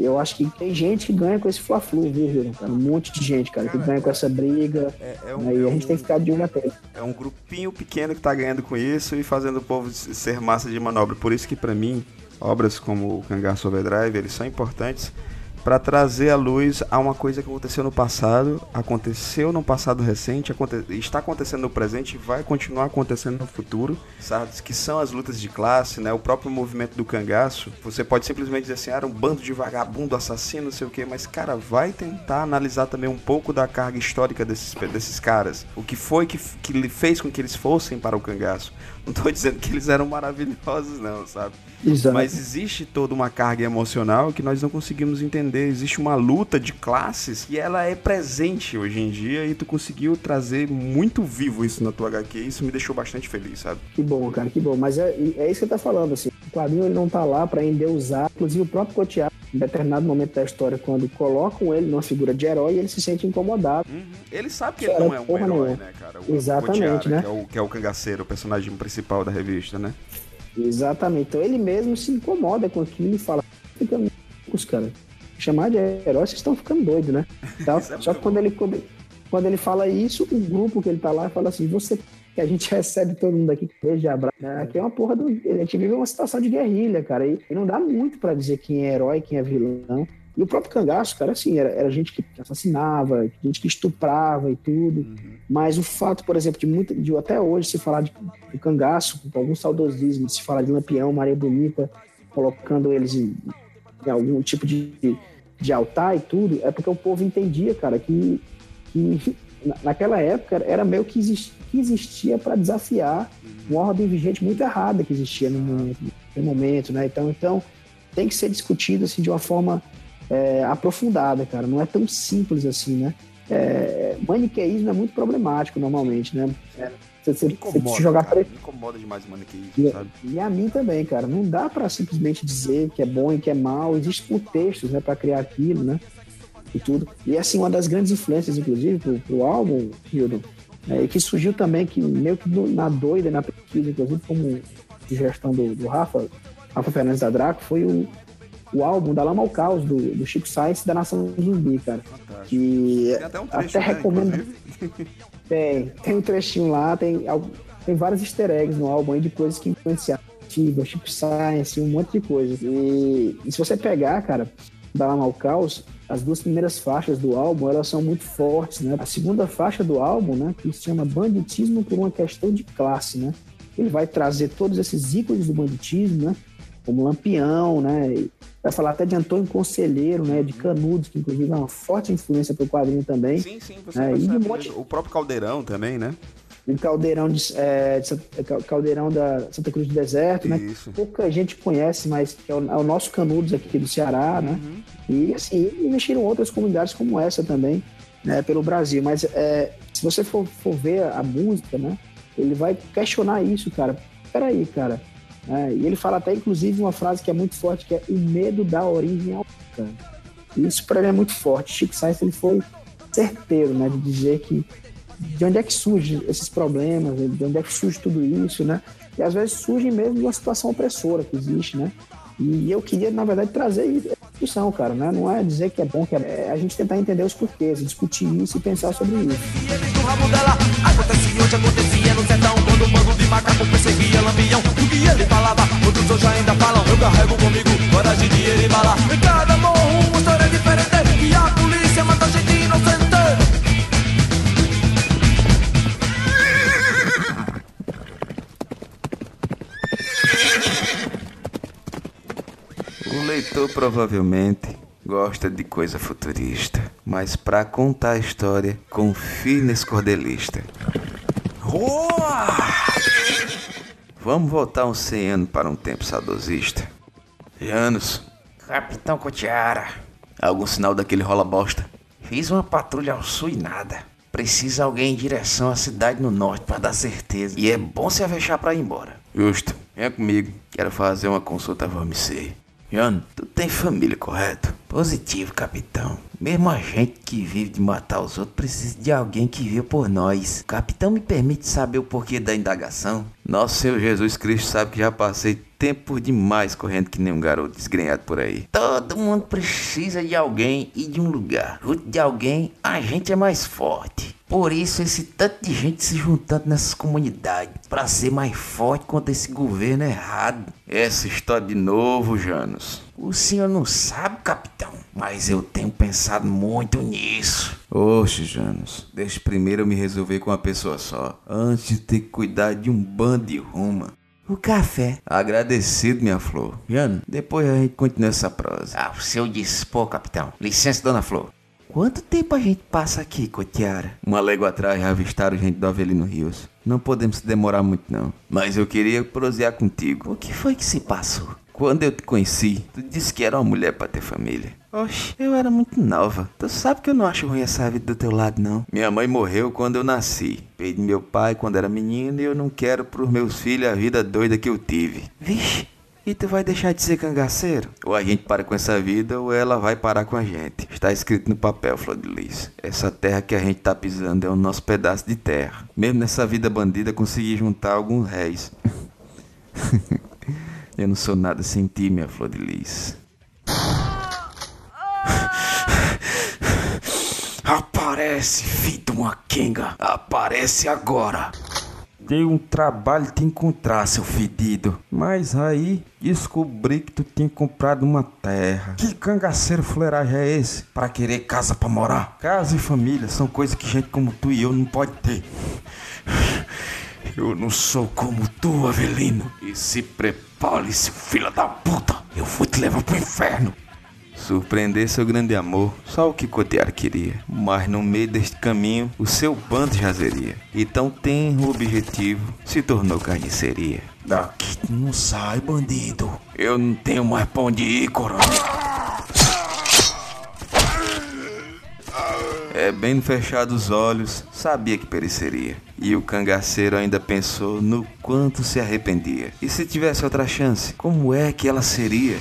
C: eu acho que tem gente que ganha com esse fla-flu, viu? Cara? Um monte de gente, cara, que ganha com essa briga.
A: É, é um,
C: né? E
A: é
C: a gente
A: um-
C: tem que ficar de olho atento.
A: É um grupinho pequeno que tá ganhando com isso e fazendo o povo ser massa de manobra. Por isso que pra mim, obras como o Cangaço Overdrive, eles são importantes para trazer à luz a uma coisa que aconteceu no passado, aconteceu no passado recente, aconte- está acontecendo no presente e vai continuar acontecendo no futuro, sabe? Que são as lutas de classe, né? O próprio movimento do cangaço. Você pode simplesmente dizer assim, ah, era um bando de vagabundo, assassino, não sei o quê, mas cara, vai tentar analisar também um pouco da carga histórica desses, desses caras. O que foi que, que fez com que eles fossem para o cangaço. Não tô dizendo que eles eram maravilhosos, não, sabe?
C: Exato.
A: Mas existe toda uma carga emocional que nós não conseguimos entender. Existe uma luta de classes e ela é presente hoje em dia e tu conseguiu trazer muito vivo isso na tua HQ. e Isso me deixou bastante feliz, sabe?
C: Que bom, cara, que bom. Mas é, é isso que tá falando, assim. O quadrinho ele não tá lá pra endeusar. Inclusive, o próprio Cotiá, em determinado momento da história, quando colocam ele numa figura de herói, ele se sente incomodado.
A: Ele sabe que ele
C: Cara,
A: não é um herói,
C: nenhuma.
A: né, cara? O
C: Exatamente, né?
A: Que é, o, que é o cangaceiro, o personagem principal da revista, né?
C: Exatamente. Então ele mesmo se incomoda com aquilo e fala: ficando os caras. Chamar de herói, vocês estão ficando doidos, né?
A: É
C: Só que quando ele, quando, quando ele fala isso, o grupo que ele tá lá fala assim: você que a gente recebe todo mundo aqui beijo abraço. né? Aqui é uma porra do. A gente vive uma situação de guerrilha, cara. E, não dá muito pra dizer quem é herói, quem é vilão. E o próprio cangaço, cara, assim, era, era gente que assassinava, gente que estuprava e tudo. Mas o fato, por exemplo, de, muito, de até hoje se falar de, de cangaço, com algum saudosismo, se falar de Lampião, Maria Bonita, colocando eles em, em algum tipo de, de altar e tudo, é porque o povo entendia, cara, que, que naquela época era meio que, exis- que existia para desafiar uma ordem vigente muito errada que existia no momento, no momento né? Então, então tem que ser discutido assim de uma forma é, aprofundada, cara. Não é tão simples assim, né? É, maniqueísmo é muito problemático normalmente, né? É, você, você,
A: Me
C: você
A: incomoda,
C: jogar
A: cara,
C: pra-
A: me incomoda demais o maniqueísmo,
C: e,
A: sabe?
C: e a mim também, cara. Não dá pra simplesmente dizer que é bom e que é mal. Existem contextos, né, para criar aquilo, né? E tudo. E assim, uma das grandes influências, inclusive, pro, pro álbum, Hildon, é, que surgiu também, que meio que na doida, na pesquisa, inclusive, como sugestão do, do Rafa, Rafa Fernandes da Draco, foi o, o álbum da Lama ao Caos, do, do Chico Sainz da Nação Zumbi, cara.
A: Fantástico.
C: Que
A: Tem até um trecho,
C: até
A: né,
C: recomendo. Tem, tem um trechinho lá, tem, tem vários easter eggs no álbum aí de coisas que influenciaram Chip Science, um monte de coisa. E, e se você pegar, cara, da Lama ao Caos, as duas primeiras faixas do álbum, elas são muito fortes, né? A segunda faixa do álbum, né, que se chama Banditismo por uma questão de classe, né? Ele vai trazer todos esses ícones do banditismo, né? Como Lampião, né? Vai falar até de Antônio Conselheiro, né? De Canudos, que inclusive é uma forte influência para o quadrinho também.
D: Sim, sim, você
C: É,
D: vai
C: e de monte-
D: O próprio Caldeirão também, né?
C: O Caldeirão, de, é, de Santa- Cal- Caldeirão da Santa Cruz do Deserto, né?
D: Isso.
C: Pouca gente conhece, mas é o, é o nosso Canudos aqui do Ceará, né? E assim, e mexeram outras comunidades como essa também, né? Pelo Brasil. Mas é, se você for, for ver a música, né? Ele vai questionar isso, cara. Peraí, cara. né? e ele fala até, inclusive, uma frase que é muito forte, que é o medo da origem ao cara. E isso para ele é muito forte. Chico Sainz, ele foi certeiro, né? De dizer que de onde é que surgem esses problemas, de onde é que surge tudo isso, né? E às vezes surge mesmo de uma situação opressora que existe, né? E eu queria, na verdade, trazer essa discussão, cara, né? Não é dizer que é bom, que é, é a gente tentar entender os porquês, discutir isso e pensar sobre isso.
F: Diferente E a polícia mata gente
D: O leitor provavelmente gosta de coisa futurista, mas pra contar a história, confie nesse cordelista. Uau! Vamos voltar uns 100 anos para um tempo saudosista. Janos,
B: Capitão Cotiara,
D: algum sinal daquele rola bosta?
B: fiz uma patrulha ao sul e nada. Precisa alguém em direção à cidade no norte pra dar certeza. E é bom se avexar pra ir embora.
D: Justo, venha comigo, quero fazer uma consulta você. Jano, tu tem família, correto?
B: Positivo, capitão. Mesmo a gente que vive de matar os outros precisa de alguém que viu por nós. Capitão me permite saber o porquê da indagação?
D: Nosso Senhor Jesus Cristo sabe que já passei tempo demais correndo que nem um garoto desgrenhado por aí.
B: Todo mundo precisa de alguém e de um lugar. Junto de alguém, a gente é mais forte. Por isso, esse tanto de gente se juntando nessas comunidades. Pra ser mais forte contra esse governo errado.
D: Essa história de novo, Janos.
B: O senhor não sabe, capitão, mas eu tenho pensado muito nisso.
D: Oxe, Janos, deixa primeiro eu me resolver com uma pessoa só, antes de ter que cuidar de um bando de ruma.
B: O café.
D: Agradecido, minha flor. Jano, depois a gente continua essa prosa.
B: Ao seu dispor, capitão. Licença, dona Flor. Quanto tempo a gente passa aqui, Cotiara?
D: Uma légua atrás já avistaram gente do Avelino Rios. Não podemos se demorar muito não. Mas eu queria prosear contigo.
B: O que foi que se passou?
D: Quando eu te conheci, tu disse que era uma mulher pra ter família. Oxe, eu era muito nova. Tu sabe que eu não acho ruim essa vida do teu lado, não. Minha mãe morreu quando eu nasci. Perdi meu pai quando era menino e eu não quero pros meus filhos a vida doida que eu tive. Vixe, e tu vai deixar de ser cangaceiro? Ou a gente para com essa vida ou ela vai parar com a gente. Está escrito no papel, Flor de Lis. Essa terra que a gente tá pisando é o nosso pedaço de terra. Mesmo nessa vida bandida, consegui juntar alguns réis. Eu não sou nada sem ti, minha flor de lis. Aparece, filho de uma quenga. Aparece agora. Dei um trabalho te encontrar, seu fedido. Mas aí descobri que tu tinha comprado uma terra. Que cangaceiro fuleiragem é esse? Pra querer casa pra morar? Casa e família são coisas que gente como tu e eu não pode ter. Eu não sou como tu, Avelino. E se prepare, seu filho da puta. Eu vou te levar pro inferno. Surpreender seu grande amor, só o que Cotear queria. Mas no meio deste caminho, o seu bando jazeria. E tão tenro objetivo se tornou carniceria. Daqui tu não sai, bandido. Eu não tenho mais pra onde ir, coronel. É bem fechados os olhos, sabia que pereceria. E o cangaceiro ainda pensou no quanto se arrependia. E se tivesse outra chance, como é que ela seria?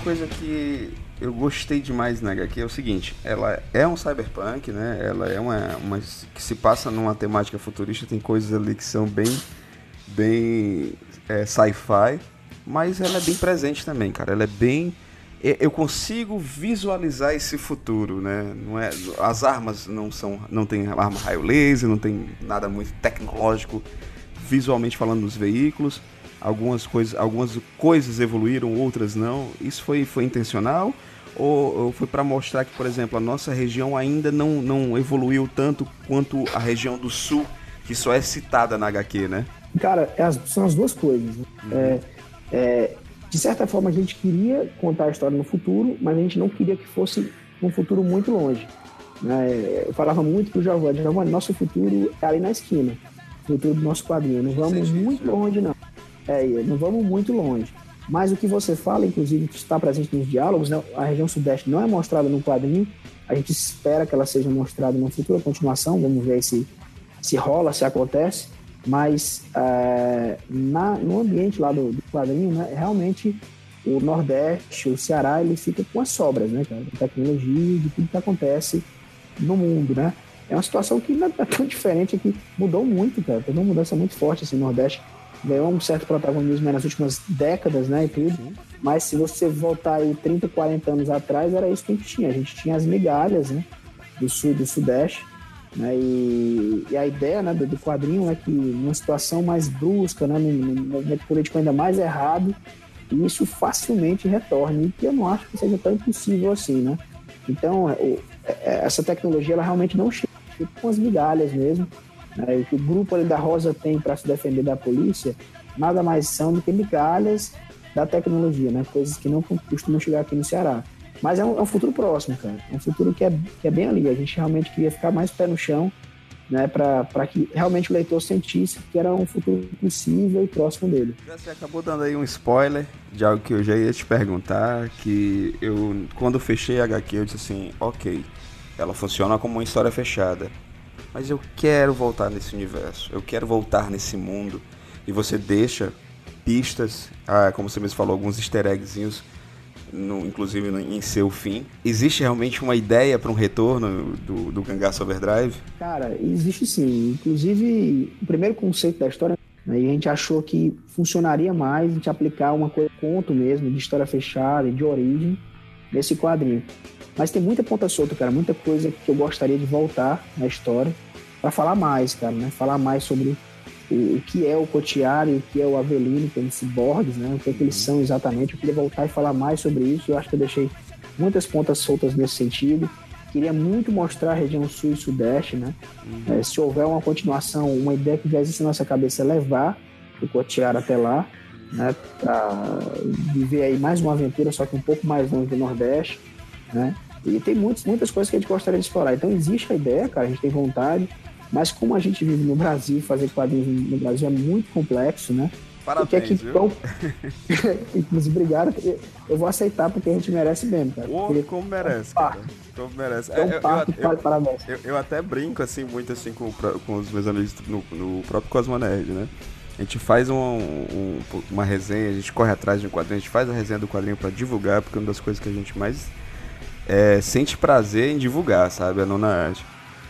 D: Coisa que eu gostei demais na HQ é o seguinte, ela é um cyberpunk, né? Ela é uma, uma que se passa numa temática futurista, tem coisas ali que são bem bem é, sci-fi, mas ela é bem presente também, cara. Ela é bem
A: eu consigo visualizar esse futuro, né? Não é, as armas não são, não tem arma raio laser, não tem nada muito tecnológico visualmente falando nos veículos. Algumas coisas, algumas coisas evoluíram, outras não. Isso foi, foi intencional ou, ou foi para mostrar que, por exemplo, a nossa região ainda não, não evoluiu tanto quanto a região do sul, que só é citada na HQ, né?
C: Cara, é as- são as duas coisas. né? É, é, de certa forma, a gente queria contar a história no futuro, mas a gente não queria que fosse um futuro muito longe. né? Eu falava muito pro Giovanni, Giovanni, nosso futuro é ali na esquina. O futuro do nosso quadrinho. Não vamos
A: Entendi,
C: muito longe, não. É, não vamos muito longe. Mas o que você fala, inclusive, que está presente nos diálogos, né? a região sudeste não é mostrada no quadrinho. A gente espera que ela seja mostrada numa futura continuação. Vamos ver se, se rola, se acontece. Mas é, na, no ambiente lá do, do quadrinho, né, realmente o Nordeste, o Ceará, ele fica com as sobras, né, cara? Tecnologia, de tudo que acontece no mundo, né? É uma situação que não é tão diferente, que mudou muito, cara. Teve uma mudança muito forte, assim, no Nordeste. Ganhou um certo protagonismo nas últimas décadas, né, e tudo. Mas se você voltar aí 30, 40 anos atrás, era isso que a gente tinha. A gente tinha as migalhas, né, do sul e do sudeste. Né, e, e a ideia né, do, do quadrinho é que numa situação mais brusca, né, num, movimento político ainda mais errado, isso facilmente retorne, e que eu não acho que seja tão impossível assim, né? Então, é, o- é, essa tecnologia, ela realmente não chega, com as migalhas mesmo. Né? O que o grupo ali da Rosa tem para se defender da polícia, nada mais são do que migalhas da tecnologia, né? Coisas que não costumam chegar aqui no Ceará. Mas é um, é um futuro próximo, cara. É um futuro que é, que é bem ali. A gente realmente queria ficar mais pé no chão, né? Para que realmente o leitor sentisse que era um futuro possível e próximo dele.
A: Você acabou dando aí um spoiler de algo que eu já ia te perguntar, que eu, quando fechei a HQ, eu disse assim, ok, ela funciona como uma história fechada, mas eu quero voltar nesse universo, eu quero voltar nesse mundo, e você deixa pistas, ah, como você mesmo falou, alguns easter eggzinhos, no, inclusive no- em seu fim. Existe realmente uma ideia para um retorno do, do Overdrive?
C: Cara, existe sim. Inclusive, o primeiro conceito da história, né, a gente achou que funcionaria mais a gente aplicar uma coisa conto mesmo, de história fechada de origem, nesse quadrinho. Mas tem muita ponta solta, cara, muita coisa que eu gostaria de voltar na história para falar mais, cara, né? Falar mais sobre o, o que é o Cotiari, o que é o Avelino, como ciborgues, né? O que é que eles são exatamente. Eu queria voltar e falar mais sobre isso. Eu acho que eu deixei muitas pontas soltas nesse sentido. Queria muito mostrar a região sul e sudeste, né? É, se houver uma continuação, uma ideia que já existe na nossa cabeça é levar o Cotiara até lá, né? Para viver aí mais uma aventura, só que um pouco mais longe do Nordeste, né? E tem muitos, muitas coisas que a gente gostaria de explorar. Então existe a ideia, cara, a gente tem vontade, mas como a gente vive no Brasil, fazer quadrinhos no Brasil é muito complexo, né? Porque
A: Parabéns,
C: aqui,
A: viu?
C: então, inclusive, obrigado, porque eu vou aceitar porque a gente merece mesmo, cara. Porque
A: como merece,
C: é
A: cara. Como merece.
C: é um
A: É, eu- eu-
C: vale parabéns.
A: Eu, eu até brinco assim muito assim com, com os meus amigos no, no próprio Cosmo Nerd, né? A gente faz um- um- uma resenha, a gente corre atrás de um quadrinho, a gente faz a resenha do quadrinho pra divulgar, porque é uma das coisas que a gente mais é, sente prazer em divulgar, sabe? A nona arte.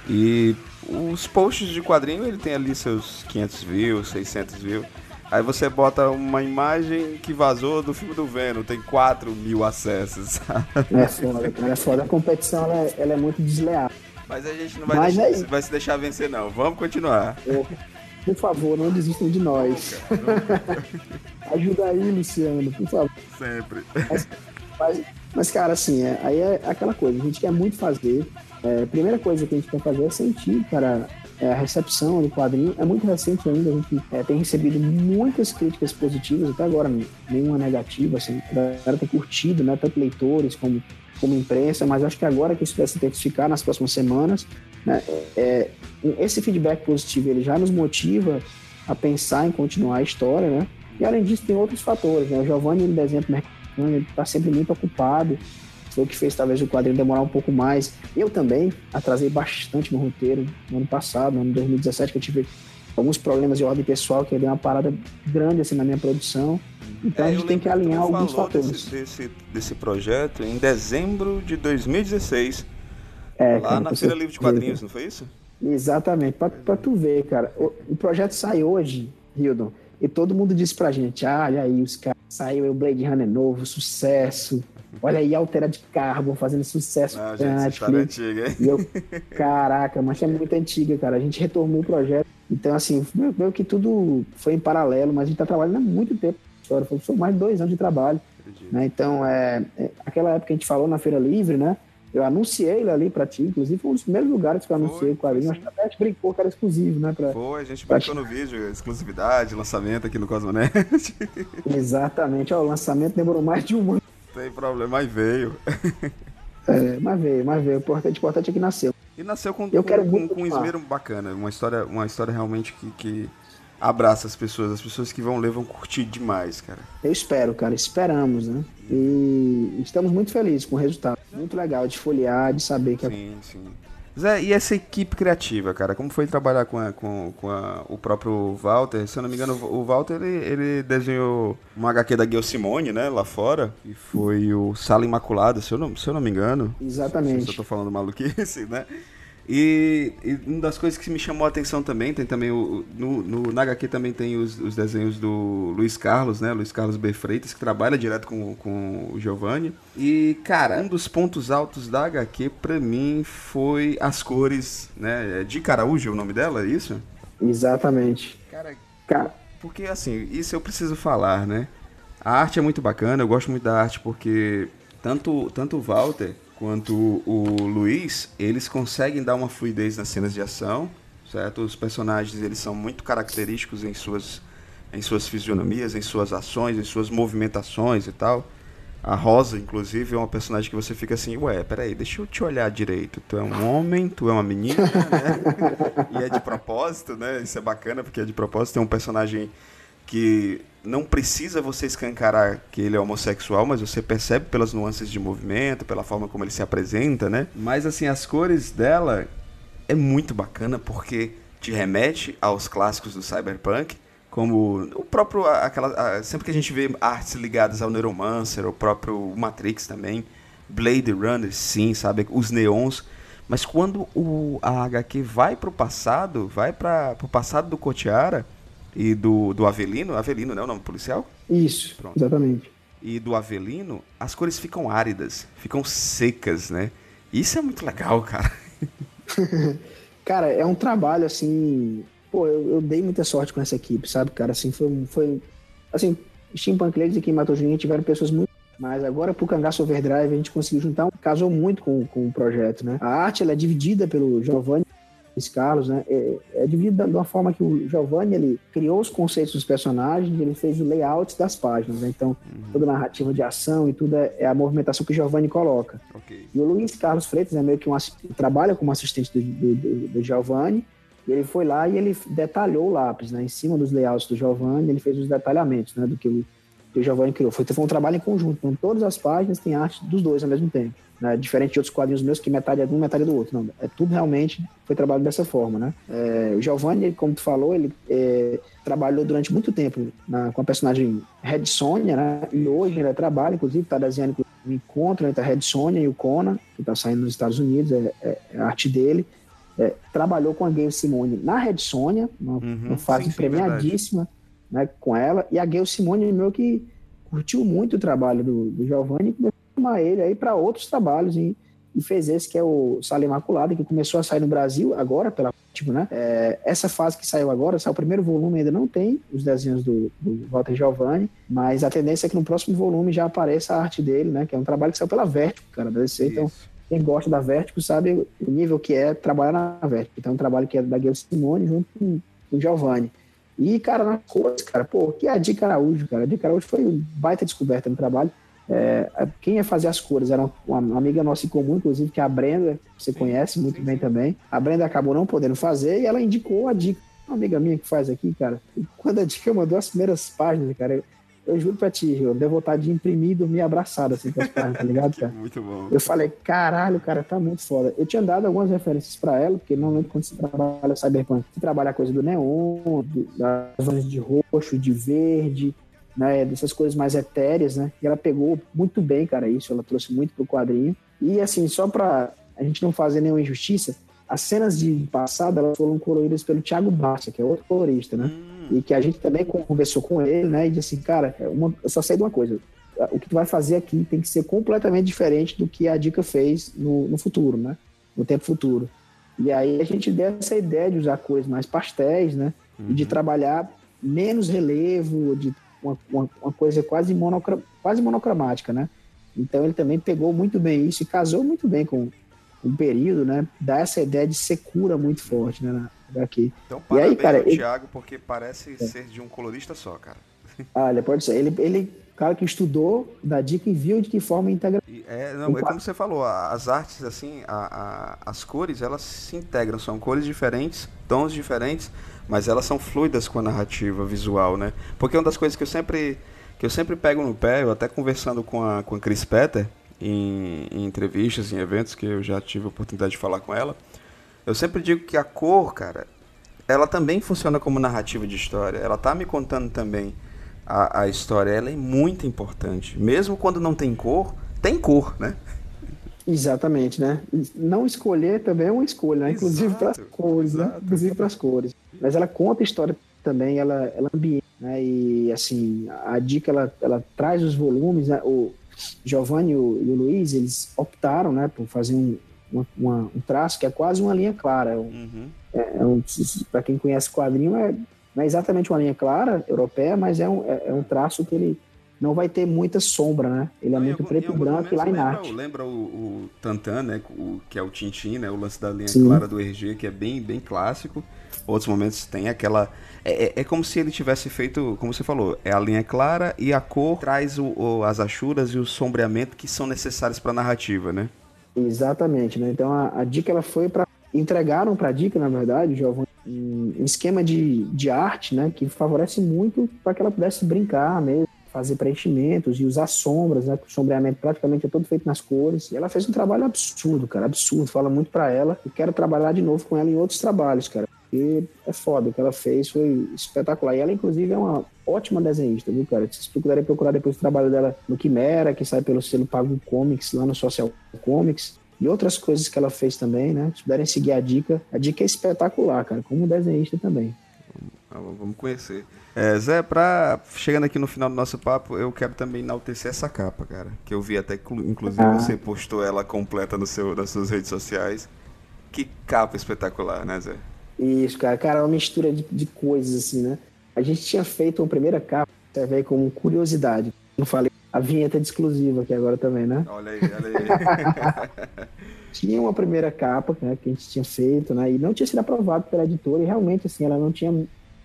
A: E os posts de quadrinho, ele tem ali seus 500 views, 600 views. Aí você bota uma imagem que vazou do filme do Venom, tem 4 mil acessos, sabe?
C: É foda, cara, é foda. A competição ela é, ela é muito desleal.
A: Mas a gente não vai, deixar,
C: é
A: vai se deixar vencer, não. Vamos continuar.
C: Eu- Por favor, não desistam de nós. Ajuda aí, Luciano, por favor.
A: Sempre.
C: Mas, mas, cara, assim, é- aí é aquela coisa, a gente quer muito fazer. É, a primeira coisa que a gente quer fazer é sentir, cara, é, a recepção do quadrinho. É muito recente ainda, a gente é, tem recebido muitas críticas positivas, até agora nenhuma negativa, assim, a galera tem curtido, né, tanto leitores como, como imprensa, mas acho que agora que isso vai se intensificar nas próximas semanas, né, é, esse feedback positivo ele já nos motiva a pensar em continuar a história, né? E além disso, tem outros fatores, né? O Giovanni, ele desenha pro mercado ele está sempre muito ocupado. Foi o que fez talvez o quadrinho demorar um pouco mais. Eu também atrasei bastante meu roteiro no ano passado, no ano 2017, que eu tive alguns problemas de ordem pessoal, que deu uma parada grande assim na minha produção. Então a
A: É,
C: gente
A: eu
C: tem que alinhar
A: tu
C: alguns fatores.
A: Desse, desse, desse projeto em dezembro de 2016,
C: É,
A: lá
C: cara,
A: na Feira Livre de
C: ver,
A: Quadrinhos, não foi isso?
C: Exatamente, pra, pra tu ver, cara. O, o projeto sai hoje, Hildon, e todo mundo disse pra gente: ah, olha aí, os caras saiu o Blade Runner novo, sucesso. Olha aí, Altera de Carbon fazendo sucesso na
A: gente, essa história é antiga, hein?
C: E eu, caraca, mas é muito antiga, cara. A gente retomou o projeto. Então, assim, meio que tudo foi em paralelo, mas a gente tá trabalhando há muito tempo. Foi mais de dois anos de trabalho. Né? Então, é, é, aquela época que a gente falou na Feira Livre, né? Eu anunciei ele ali pra ti, inclusive foi um dos primeiros lugares que eu
A: Foi,
C: anunciei o quadrinho.
A: foi
C: Acho que até a gente brincou que era exclusivo, né? Pra...
A: Foi, a gente brincou no vídeo, exclusividade, lançamento aqui no Cosmonet.
C: Exatamente, ó, o lançamento demorou mais de um ano,
A: tem problema, mas veio.
C: é, mas veio, mas veio. O importante, o importante é que nasceu.
A: E nasceu com,
C: Eu
A: com,
C: quero
A: com- com um esmero bacana, uma história, uma história realmente que, que abraça as pessoas. As pessoas que vão ler vão curtir demais, cara.
C: Eu espero, cara, esperamos, né? E estamos muito felizes com o resultado. Muito legal de folhear, de saber que
A: Sim, sim. Zé, e essa equipe criativa, cara? Como foi trabalhar com, a- com, com a- o próprio Walter? Se eu não me engano, o Walter ele, ele desenhou uma HQ da Gail Simone, né? Lá fora. E foi o Sala Imaculada, se eu não, se eu não me engano.
C: Exatamente.
A: Se eu tô falando maluquice, né? E, e uma das coisas que me chamou a atenção também, tem também o. No, no, na HQ também tem os, os desenhos do Luiz Carlos, né? Luiz Carlos B. Freitas, que trabalha direto com, com o Giovanni. E, cara, um dos pontos altos da HQ, pra mim, foi as cores, né? É De Caraújo é o nome dela, é isso?
C: Exatamente.
A: Cara,
C: Cara,
A: porque assim, isso eu preciso falar, né? A arte é muito bacana, eu gosto muito da arte porque tanto, tanto o Walter quanto o Luiz, eles conseguem dar uma fluidez nas cenas de ação, certo? Os personagens, eles são muito característicos em suas, em suas fisionomias, em suas ações, em suas movimentações e tal. A Rosa, inclusive, é uma personagem que você fica assim, ué, peraí, deixa eu te olhar direito. Tu é um homem, tu é uma menina, né? e é de propósito, né? Isso é bacana, porque é de propósito. Tem um personagem que não precisa você escancarar que ele é homossexual, mas você percebe pelas nuances de movimento, pela forma como ele se apresenta, né? Mas assim, as cores dela é muito bacana porque te remete aos clássicos do cyberpunk, como o próprio aquela a- sempre que a gente vê artes ligadas ao Neuromancer, o próprio Matrix também, Blade Runner, sim, sabe, os neons, mas quando o a HQ vai pro passado, vai para pro passado do Cotiara e do, do Avelino, Avelino, né, o nome policial?
C: isso,
A: Pronto.
C: exatamente.
A: e do Avelino, as cores ficam áridas, ficam secas, né? Isso é muito legal, cara.
C: Cara, é um trabalho assim. Pô, eu, eu dei muita sorte com essa equipe, sabe, cara? Assim, foi. foi assim, Steampunk Ladies e Quem Juninho tiveram pessoas muito. Mas agora pro Cangaço Overdrive a gente conseguiu juntar, um, casou muito com, com o projeto, né? A arte ela é dividida pelo Giovanni Luiz Carlos, né? É, é dividida de uma forma que o Giovanni ele criou os conceitos dos personagens, ele fez o layout das páginas, né? Então, toda a narrativa de ação e tudo é, é a movimentação que o Giovanni coloca.
A: Ok.
C: E o Luiz Carlos Freitas é meio que um trabalha como assistente do, do, do- do Giovanni. E ele foi lá e ele detalhou o lápis, né? Em cima dos layouts do Giovanni, ele fez os detalhamentos, né? Do que o, que o Giovanni criou. Foi, foi um trabalho em conjunto. Então, todas as páginas têm arte dos dois ao mesmo tempo. Né? Diferente de outros quadrinhos meus, que metade é de um, metade é do outro. Não, é tudo realmente foi trabalho dessa forma, né? É, o Giovanni, como tu falou, ele é, trabalhou durante muito tempo na- com a personagem Red Sonja, né? E hoje ele trabalha, inclusive, está desenhando um encontro entre a Red Sonja e o Conan, que está saindo nos Estados Unidos, é, é- é a arte dele. É, trabalhou com a Gayle Simone na Red Sonja, uma,
A: Uhum,
C: uma fase
A: sim, sim,
C: premiadíssima né, com ela, e a Gayle Simone meu que curtiu muito o trabalho do, do Giovanni e começou a chamar ele aí para outros trabalhos e, e fez esse que é o Sala Imaculada, que começou a sair no Brasil agora, pela tipo, né? É, essa fase que saiu agora, saiu o primeiro volume, ainda não tem os desenhos do, do Walter Giovanni, mas a tendência é que no próximo volume já apareça a arte dele, né? Que é um trabalho que saiu pela Vertigo, cara, da DC, então quem gosta da Vertigo sabe o nível que é trabalhar na Vertigo. Então, é um trabalho que é da Gayle Simone junto com o Giovanni. E, cara, nas cores, cara, pô, que é a Dica Araújo, cara. A Dica Araújo foi uma baita descoberta no trabalho. É, a- quem ia fazer as cores era uma, uma amiga nossa em comum, inclusive, que é a Brenda, que você conhece muito bem também. A Brenda acabou não podendo fazer e ela indicou a Dica. Uma amiga minha que faz aqui, cara. E quando a Dica mandou as primeiras páginas, cara, eu, juro pra ti, eu dei vontade de imprimir e dormir abraçado assim com as páginas, tá ligado, cara?
A: Muito bom.
C: Eu falei, caralho, cara, tá muito foda. Eu tinha dado algumas referências pra ela, porque normalmente quando você trabalha Cyberpunk, você trabalha a coisa do neon, do- das zonas de roxo, de verde, né, dessas coisas mais etéreas, né? E ela pegou muito bem, cara, isso, ela trouxe muito pro quadrinho. E assim, só pra a gente não fazer nenhuma injustiça, as cenas de passado, elas foram coloridas pelo Thiago Bassa, que é outro colorista, né?
A: Hum,
C: e que a gente também conversou com ele, né? E disse assim, cara, é uma- eu só sei de uma coisa. o que tu vai fazer aqui tem que ser completamente diferente do que a Dica fez no, no futuro, né? No tempo futuro. E aí a gente deu essa ideia de usar cores mais pastéis, né? E de trabalhar menos relevo, de uma, uma, uma coisa quase, monocra, quase monocromática, né? Então ele também pegou muito bem isso e casou muito bem com, com o período, né? Dá essa ideia de secura muito forte, né? Daqui.
A: Então,
C: E aí, cara,
A: ao
C: ele-
A: Thiago, porque parece ser de um colorista só, cara.
C: Olha, pode ser. Ele, ele, cara que estudou da dica e viu de que forma integra.
A: É, não, é como você falou, as artes, assim, a- a- as cores, elas se integram, são cores diferentes, tons diferentes, mas elas são fluidas com a narrativa visual, né? Porque uma das coisas que eu sempre, que eu sempre pego no pé, eu até conversando com a, com a Chris Petter, em, em entrevistas, em eventos, que eu já tive a oportunidade de falar com ela, eu sempre digo que a cor, cara, ela também funciona como narrativa de história. Ela tá me contando também a, a história. Ela é muito importante. Mesmo quando não tem cor, tem cor, né?
C: Exatamente, né? Não escolher também é uma escolha, né? Inclusive para as
A: Exato,
C: cores, né?
A: exato.
C: Inclusive para as cores. Mas ela conta a história também, ela, ela ambienta, né? E assim, a dica ela, ela traz os volumes, né? O Giovanni e o, e o Luiz, eles optaram, né, por fazer um, uma- uma- um traço que é quase uma linha clara. É um-
A: Uhum.
C: é um, para quem conhece quadrinho, é, não é exatamente uma linha clara, europeia, mas é um, é, é um traço que ele não vai ter muita sombra, né? Ele é
A: Não, em
C: muito preto
A: em
C: e branco e
A: momentos
C: line
A: lembra,
C: art.
A: o- Lembra o, o Tantan, né? O, que é o Tintin, né? O lance da linha
C: Sim.
A: clara do RG, que é bem, bem clássico. Outros momentos tem aquela. É, é- é como se ele tivesse feito, como você falou, é a linha clara e a cor traz o, o- as achuras e o sombreamento que são necessários para a narrativa, né?
C: Exatamente, né? Então a, a dica ela foi para entregaram para a dica, na verdade, Giovanni, um, esquema de, de arte, né, que favorece muito para que ela pudesse brincar mesmo, fazer preenchimentos e usar sombras, né, o sombreamento praticamente é todo feito nas cores. E ela fez um trabalho absurdo, cara, absurdo. Fala muito para ela. E quero trabalhar de novo com ela em outros trabalhos, cara. Porque é foda, o que ela fez foi espetacular. E ela, inclusive, é uma ótima desenhista, viu, cara? Se vocês puderem procurar depois o trabalho dela no Quimera, que sai pelo selo Pago Comics, lá no Social Comics, e outras coisas que ela fez também, né? Se puderem seguir a dica, a dica é espetacular, cara, como desenhista também.
A: Vamos conhecer. É, Zé, pra, chegando aqui no final do nosso papo, eu quero também enaltecer essa capa, cara. Que eu vi até, inclu- inclusive,
C: Ah.
A: você postou ela completa no seu, nas suas redes sociais. Que capa espetacular, né, Zé?
C: Isso, cara, cara, é uma mistura de, de coisas, assim, né? A gente tinha feito uma primeira capa, você vê como curiosidade. Não falei a vinheta de exclusiva aqui agora também, né?
A: Olha aí, olha aí.
C: tinha uma primeira capa né, que a gente tinha feito, né? E não tinha sido aprovado pela editora e realmente assim ela não tinha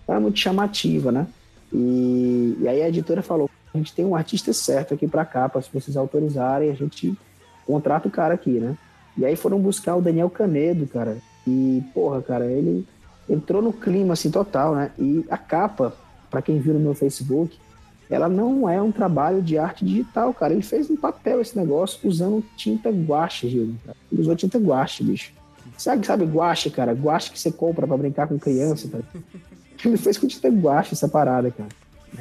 C: era muito chamativa, né? E, e aí a editora falou: a gente tem um artista certo aqui para capa, se vocês autorizarem, a gente contrata o cara aqui, né? E aí foram buscar o Daniel Canedo, cara. E porra, cara, ele entrou no clima assim total, né? E a capa, para quem viu no meu Facebook, ela não é um trabalho de arte digital, cara. Ele fez no papel esse negócio usando tinta guache, Gil. Ele usou tinta guache, bicho. Sabe, sabe guache, cara? Guache que você compra pra brincar com criança, cara. Ele fez com tinta guache essa parada, cara.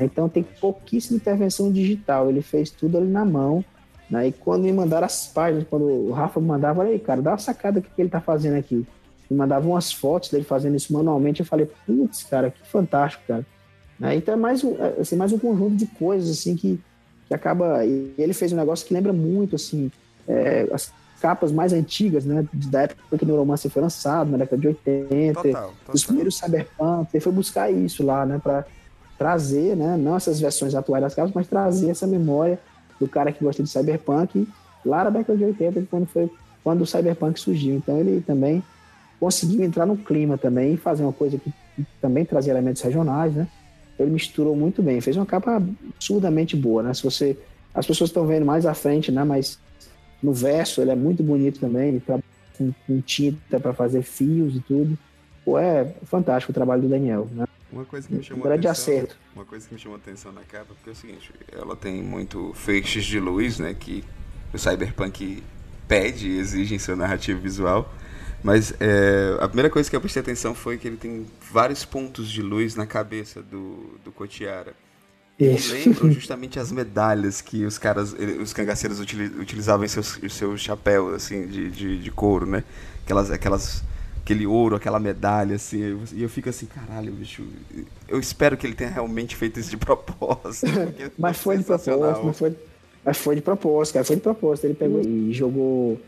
C: Então tem pouquíssima intervenção digital. Ele fez tudo ali na mão. Né? E quando me mandaram as páginas, quando o Rafa me mandava, olha aí, cara, dá uma sacada o que ele tá fazendo aqui. Me mandava umas fotos dele fazendo isso manualmente. Eu falei, putz, cara, que fantástico, cara. Né? Então é mais um, é, assim, mais um conjunto de coisas assim que, que acaba. E ele fez um negócio que lembra muito assim é, as capas mais antigas, né? Da época que o Neuromancer foi lançado, na década de 80,
A: Total,
C: os
A: total.
C: primeiros Cyberpunk. Ele foi buscar isso lá, né? Para trazer, né? Não essas versões atuais das capas, mas trazer essa memória do cara que gosta de Cyberpunk lá na década de 80, quando foi quando o Cyberpunk surgiu. Então ele também conseguiu entrar no clima também e fazer uma coisa que que também trazia elementos regionais, né? Ele misturou muito bem, fez uma capa absurdamente boa, né? Se você as pessoas estão vendo mais à frente, né? Mas no verso ele é muito bonito também, ele trabalha com, com tinta para fazer fios e tudo. Pô, é fantástico o trabalho do Daniel, né?
A: Uma coisa que me chamou
C: Um grande
A: atenção,
C: acerto.
A: Uma coisa que me chamou atenção na capa, porque é o seguinte, ela tem muito feixes de luz, né, que o Cyberpunk pede e exige em sua narrativa visual. Mas é, a primeira coisa que eu prestei atenção foi que ele tem vários pontos de luz na cabeça do, do Kotiara.
C: Isso.
A: Lembram justamente as medalhas que os caras, os cangaceiros utili- utilizavam em seus, seus chapéus, assim, de, de, de couro, né? Aquelas, aquelas, aquele ouro, aquela medalha, assim. E eu fico assim, caralho, bicho. Eu espero que ele tenha realmente feito isso de propósito.
C: Mas foi de propósito, mas foi, Mas foi de propósito, cara, foi de propósito. Ele pegou e jogou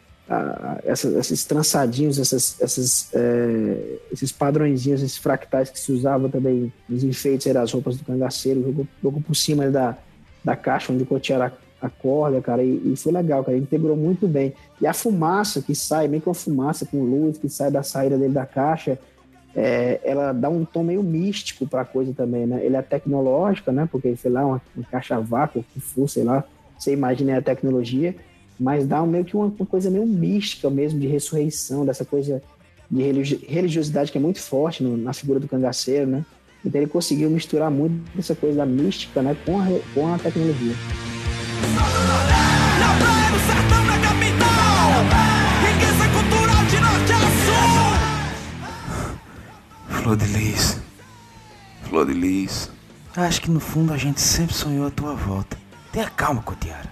C: essas- esses trançadinhos, essas, essas, é, esses padrõezinhos, esses fractais que se usavam também nos enfeites das roupas do cangaceiro, jogou, jogou por cima da, da caixa onde cotearam a, a corda, cara, e, e foi legal, cara, integrou muito bem. E a fumaça que sai, meio que uma fumaça com luz que sai da saída dele da caixa, é, ela dá um tom meio místico pra coisa também, né? Ele é tecnológica, né? Porque, sei lá, uma, uma caixa a vácuo, que for, sei lá, você imagina a tecnologia, mas dá um, meio que uma, uma coisa meio mística mesmo, de ressurreição, dessa coisa de religi- religiosidade que é muito forte no- na figura do cangaceiro, né? Então ele conseguiu misturar muito essa coisa da mística, né, com a, com a tecnologia.
D: Flor de Lis. Flor de Lis. Acho que no fundo a gente sempre sonhou a tua volta. Tenha calma, Cotiara.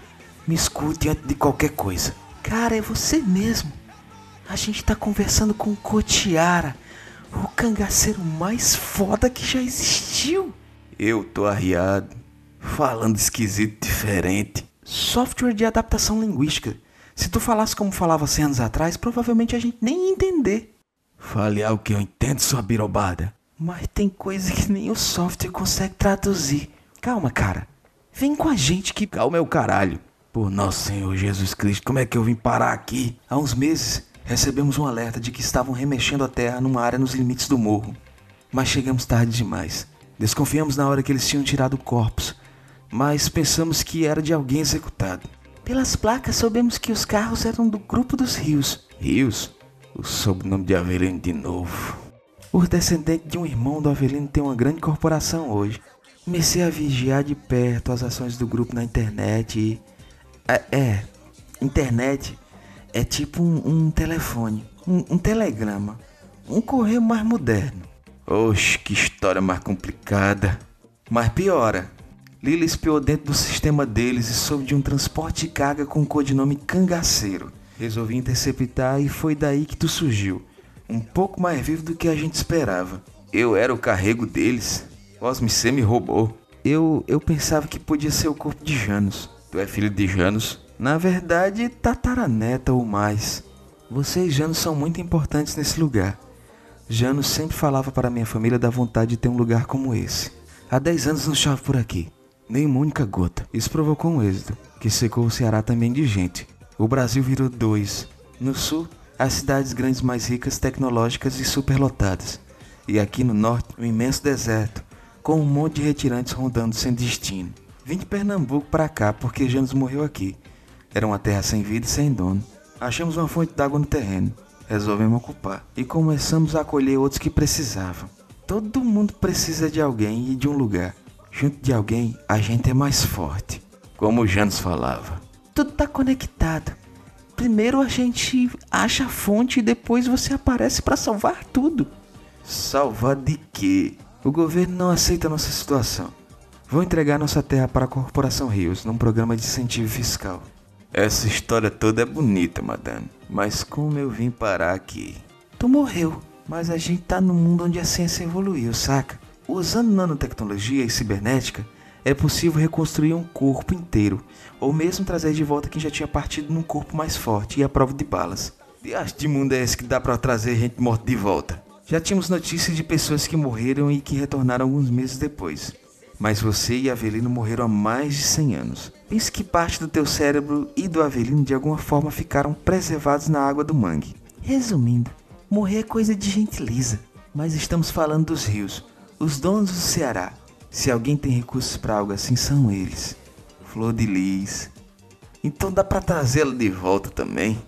D: Me escute antes de qualquer coisa. Cara, é você mesmo. A gente tá conversando com o Cotiara, o cangaceiro mais foda que já existiu. Eu tô arriado, falando esquisito diferente. Software de adaptação linguística. Se tu falasse como falava 100 anos atrás, provavelmente a gente nem ia entender. Fale algo que eu entendo, sua birobada. Mas tem coisa que nem o software consegue traduzir. Calma, cara. Vem com a gente que calma é o caralho. Por nosso Senhor Jesus Cristo, como é que eu vim parar aqui? Há uns meses, recebemos um alerta de que estavam remexendo a terra numa área nos limites do morro. Mas chegamos tarde demais. Desconfiamos na hora que eles tinham tirado corpos, mas pensamos que era de alguém executado. Pelas placas soubemos que os carros eram do grupo dos Rios. Rios? O sobrenome de Avelino de novo. O descendente de um irmão do Avelino tem uma grande corporação hoje. Comecei a vigiar de perto as ações do grupo na internet e. É, é, internet é tipo um, um telefone, um, um telegrama, um correio mais moderno. Oxe, que história mais complicada. Mas piora. Lila espiou dentro do sistema deles e soube de um transporte de carga com o codinome Cangaceiro. Resolvi interceptar e foi daí que tu surgiu. Um pouco mais vivo do que a gente esperava. Eu era o carrego deles. Cosme C me roubou. Eu, eu pensava que podia ser o corpo de Janus. Tu é filho de Janus? Na verdade, tataraneta ou mais. Vocês, Janus, são muito importantes nesse lugar. Janus sempre falava para minha família da vontade de ter um lugar como esse. Há 10 anos não chove por aqui. Nem uma única gota. Isso provocou um êxodo, que secou o Ceará também de gente. O Brasil virou dois. No sul, as cidades grandes mais ricas, tecnológicas e superlotadas. E aqui no norte, um imenso deserto, com um monte de retirantes rondando sem destino. Vim de Pernambuco para cá porque Janus morreu aqui. Era uma terra sem vida e sem dono. Achamos uma fonte d'água no terreno. Resolvemos ocupar. E começamos a acolher outros que precisavam. Todo mundo precisa de alguém e de um lugar. Junto de alguém, a gente é mais forte. Como o Janus falava. Tudo tá conectado. Primeiro a gente acha a fonte e depois você aparece para salvar tudo. Salvar de quê? O governo não aceita nossa situação. Vou entregar nossa terra para a Corporação Rios num programa de incentivo fiscal. Essa história toda é bonita, madame. Mas como eu vim parar aqui? Tu morreu, mas a gente tá num mundo onde a ciência evoluiu, saca? Usando nanotecnologia e cibernética, é possível reconstruir um corpo inteiro, ou mesmo trazer de volta quem já tinha partido num corpo mais forte e à prova de balas. Diacho de mundo é esse que dá pra trazer gente morta de volta? Já tínhamos notícias de pessoas que morreram e que retornaram alguns meses depois. Mas você e Avelino morreram há mais de 100 anos. Pense que parte do teu cérebro e do Avelino de alguma forma ficaram preservados na água do mangue. Resumindo, morrer é coisa de gente lisa. Mas estamos falando dos rios, os donos do Ceará. Se alguém tem recursos para algo assim, são eles. Flor de Lis. Então dá pra trazê-la de volta também.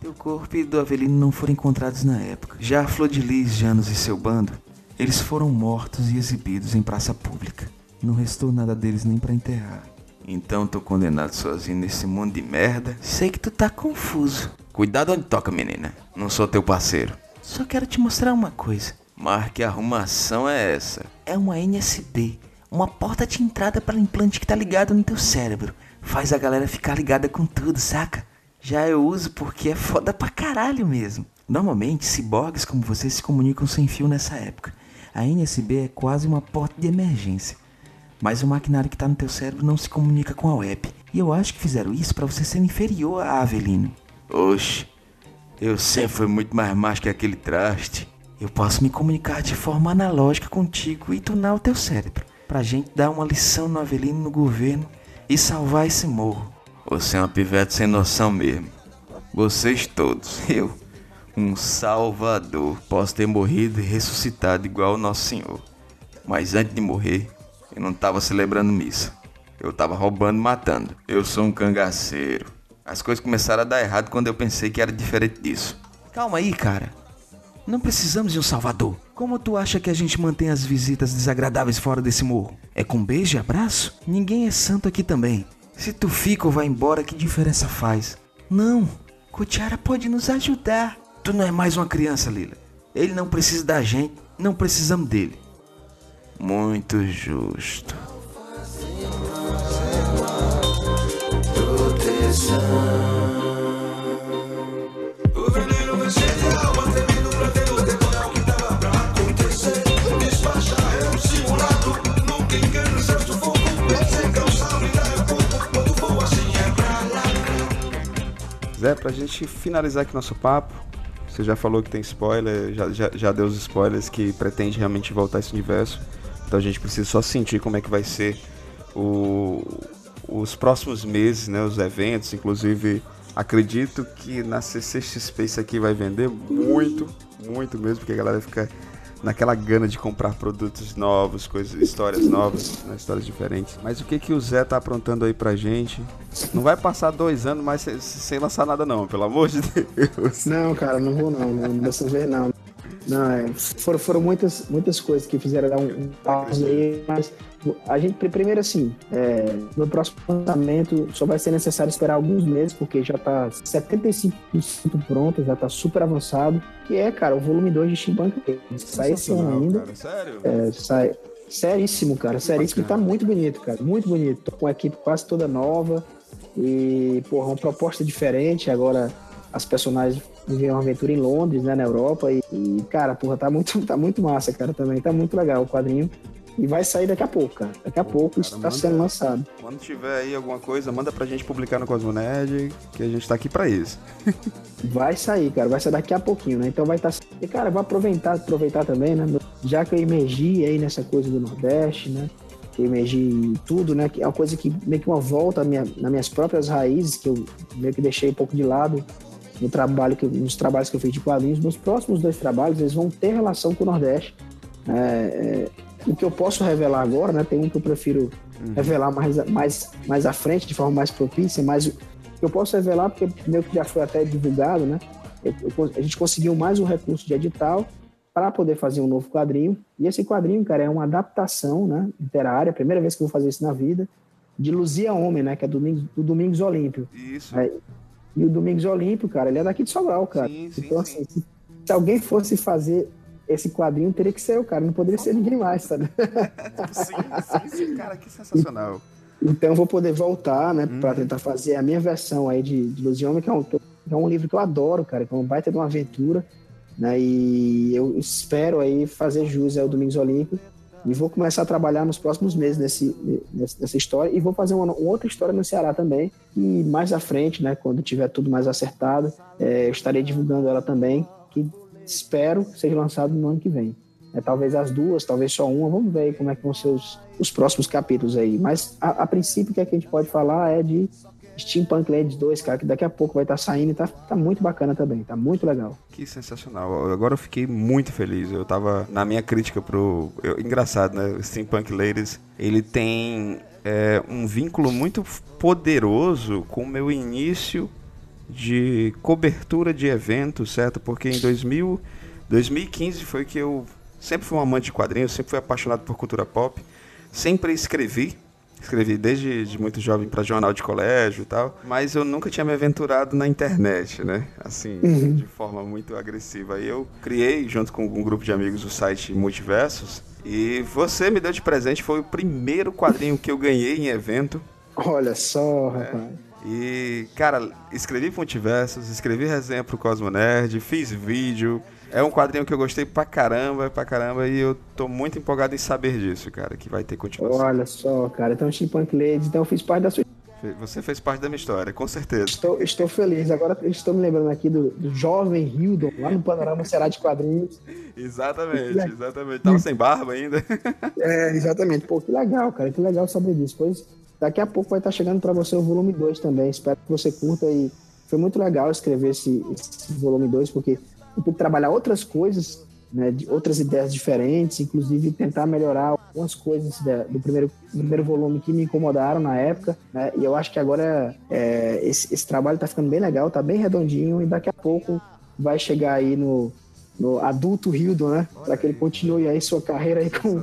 D: Teu corpo e do Avelino não foram encontrados na época. Já a Flor de Lis, Janos e seu bando, eles foram mortos e exibidos em praça pública. Não restou nada deles nem pra enterrar. Então tô condenado sozinho nesse mundo de merda. Sei que tu tá confuso. Cuidado onde toca, menina. Não sou teu parceiro. Só quero te mostrar uma coisa. Mas que arrumação é essa? É uma NSB. Uma porta de entrada para implante que tá ligado no teu cérebro. Faz a galera ficar ligada com tudo, saca? Já eu uso porque é foda pra caralho mesmo. Normalmente, ciborgues como você se comunicam sem fio nessa época. A NSB é quase uma porta de emergência. Mas o maquinário que tá no teu cérebro não se comunica com a web. E eu acho que fizeram isso pra você ser inferior a Avelino. Oxe, eu sempre fui muito mais macho que aquele traste. Eu posso me comunicar de forma analógica contigo e tunar o teu cérebro. Pra gente dar uma lição no Avelino no governo e salvar esse morro. Você é uma pivete sem noção mesmo. Vocês todos. Eu, um salvador. Posso ter morrido e ressuscitado igual o Nosso Senhor. Mas antes de morrer, eu não tava celebrando missa. Eu tava roubando matando. Eu sou um cangaceiro. As coisas começaram a dar errado quando eu pensei que era diferente disso. Calma aí, cara. Não precisamos de um salvador. Como tu acha que a gente mantém as visitas desagradáveis fora desse morro? É com beijo e abraço? Ninguém é santo aqui também. Se tu fica ou vai embora, que diferença faz? Não, Cotiara pode nos ajudar. Tu não é mais uma criança, Lila. Ele não precisa da gente, não precisamos dele. Muito justo.
A: Zé, pra gente finalizar aqui nosso papo, você já falou que tem spoiler, já, já, já deu os spoilers que pretende realmente voltar esse universo. Então a gente precisa só sentir como é que vai ser o, os próximos meses, né, os eventos, inclusive acredito que na CCXP isso aqui vai vender muito, muito mesmo, porque a galera fica naquela gana de comprar produtos novos, coisas, histórias novas, né, histórias diferentes. Mas o que que o Zé tá aprontando aí pra gente? Não vai passar dois anos mais sem, sem lançar nada não, pelo amor de Deus.
C: Não, cara, não vou não, não dessa vez não. Não, é, foram, foram muitas, muitas coisas que fizeram dar um, pausa aí, mas a gente, primeiro assim, é, no próximo lançamento só vai ser necessário esperar alguns meses, porque já tá 75% pronto, já tá super avançado, que é, cara, o volume 2 de Steampunk. Sai esse ano ainda.
A: cara, sério?
C: É, sai. Seríssimo, cara. Seríssimo. E tá muito bonito, cara. Muito bonito. Tô com a equipe quase toda nova. E, porra, uma proposta diferente. Agora as personagens vivem uma aventura em Londres, né, na Europa. E, e, cara, porra, tá muito, tá muito massa, cara, também. Tá muito legal o quadrinho. E vai sair daqui a pouco, cara. Daqui a pouco
A: cara,
C: isso tá
A: manda-
C: sendo lançado.
A: Quando tiver aí alguma coisa, manda pra gente publicar no Cosmonerd, que a gente tá aqui pra isso.
C: Vai sair, cara. Vai sair daqui a pouquinho, né? Então vai estar. E, cara, vou aproveitar, aproveitar também, né? Já que eu emergi aí nessa coisa do Nordeste, né? Que eu emergi em tudo, né? Que é uma coisa que meio que uma volta minha, nas minhas próprias raízes, que eu meio que deixei um pouco de lado no trabalho que, nos trabalhos que eu fiz de quadrinhos. Nos próximos dois trabalhos, eles vão ter relação com o Nordeste. É, é, o que eu posso revelar agora, né? Tem um que eu prefiro revelar mais, mais, mais à frente, de forma mais propícia, mas eu posso revelar, porque meio que já foi até divulgado, né? Eu- eu- a gente conseguiu mais um recurso de edital para poder fazer um novo quadrinho. E esse quadrinho, cara, é uma adaptação né, literária, primeira vez que eu vou fazer isso na vida, de Luzia Homem, né? Que é do Domingos, do Domingos Olímpio.
A: Isso.
C: É, E o Domingos Olímpio, cara, ele é daqui de Sobral, cara.
A: Sim, sim,
C: então,
A: sim.
C: assim, se, se alguém fosse fazer esse quadrinho, teria que ser eu, cara. Não poderia ser ninguém mais, sabe?
A: Sim, sim, sim, cara, que sensacional.
C: Então eu vou poder voltar, né,
A: Uhum.
C: para tentar fazer a minha versão aí de, de Luz e Homem, que é, um, que é um livro que eu adoro, cara, que é um baita de uma aventura, né, e eu espero aí fazer jus ao Domingos Olímpio e vou começar a trabalhar nos próximos meses nesse, nessa história e vou fazer uma, uma outra história no Ceará também e mais à frente, né, quando tiver tudo mais acertado, é, eu estarei divulgando ela também, que espero seja lançado no ano que vem. É, talvez as duas, talvez só uma. Vamos ver como é que vão ser os, os próximos capítulos aí. Mas a, a princípio o que, é que a gente pode falar é de Steampunk Legends 2, cara, que daqui a pouco vai estar saindo e tá, tá muito bacana também, tá muito legal.
A: Que sensacional. Agora eu fiquei muito feliz. Eu tava na minha crítica pro. eu- engraçado, né? Steampunk Ladies, ele tem é, um vínculo muito poderoso com o meu início de cobertura de eventos, certo? Porque em 2000, 2015 foi que eu sempre fui um amante de quadrinhos, sempre fui apaixonado por cultura pop, sempre escrevi. Escrevi desde de muito jovem para jornal de colégio e tal, mas eu nunca tinha me aventurado na internet, né? Assim, de forma muito agressiva. Aí eu criei, junto com um grupo de amigos, o site Multiversos. E você me deu de presente, foi o primeiro quadrinho que eu ganhei em evento.
C: Olha só, rapaz.
A: E, cara, escrevi Multiversos, escrevi resenha pro Cosmo Nerd, fiz vídeo. É um quadrinho que eu gostei pra caramba, pra caramba, e eu tô muito empolgado em saber disso, cara, que vai ter continuação.
C: Olha só, cara. Então, Steampunk Ladies, então eu fiz parte da sua.
A: Você fez parte da minha história, com certeza.
C: Estou, estou feliz. Agora estou me lembrando aqui do, do jovem Hildon, lá no Panorama Será de Quadrinhos.
A: Exatamente, exatamente. Tava sem barba ainda.
C: É, exatamente. Pô, que legal, cara. Que legal saber disso. Pois daqui a pouco vai estar chegando para você o volume 2 também. Espero que você curta e foi muito legal escrever esse, esse volume 2, porque eu pude trabalhar outras coisas, né, de outras ideias diferentes, inclusive tentar melhorar algumas coisas da- do primeiro, primeiro volume que me incomodaram na época, né, e eu acho que agora é, esse, esse trabalho está ficando bem legal, tá bem redondinho, e daqui a pouco vai chegar aí no, no adulto Hildon, né, para que ele continue aí sua carreira aí com,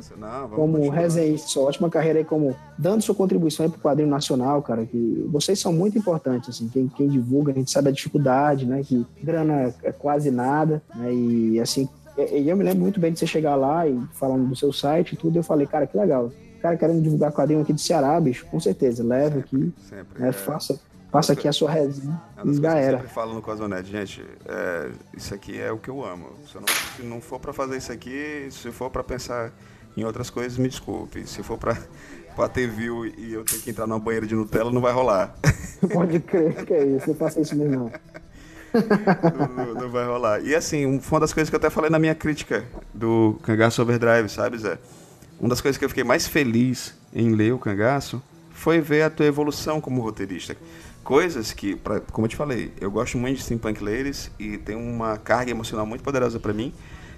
C: como resenhista, sua ótima carreira aí como dando sua contribuição aí pro quadrinho nacional, cara, que vocês são muito importantes, assim, quem, quem divulga, a gente sabe a dificuldade, né, que grana é quase nada, né, e assim, e eu me lembro muito bem de você chegar lá e falando do seu site e tudo, eu falei, cara, que legal, cara querendo divulgar quadrinho aqui do Ceará, bicho, com certeza, leve aqui,
A: Sempre.
C: né,
A: é.
C: faça, faça aqui a sua resenha
A: É
C: e já
A: que eu
C: era.
A: sempre falo no Cosmonet, gente, é, isso aqui é o que eu amo. Se, eu não, se não for pra fazer isso aqui, se for pra pensar em outras coisas, me desculpe. Se for pra, pra ter view e eu ter que entrar numa banheira de Nutella, não vai rolar.
C: Pode crer que é isso, não faça isso mesmo não.
A: não, vai rolar. E assim, foi uma das coisas que eu até falei na minha crítica do Cangaço Overdrive, sabe, Zé? Uma das coisas que eu fiquei mais feliz em ler o Cangaço foi ver a tua evolução como roteirista. Coisas que, pra, como eu te falei, eu gosto muito de Steampunk Ladies e tem uma carga emocional muito poderosa pra mim,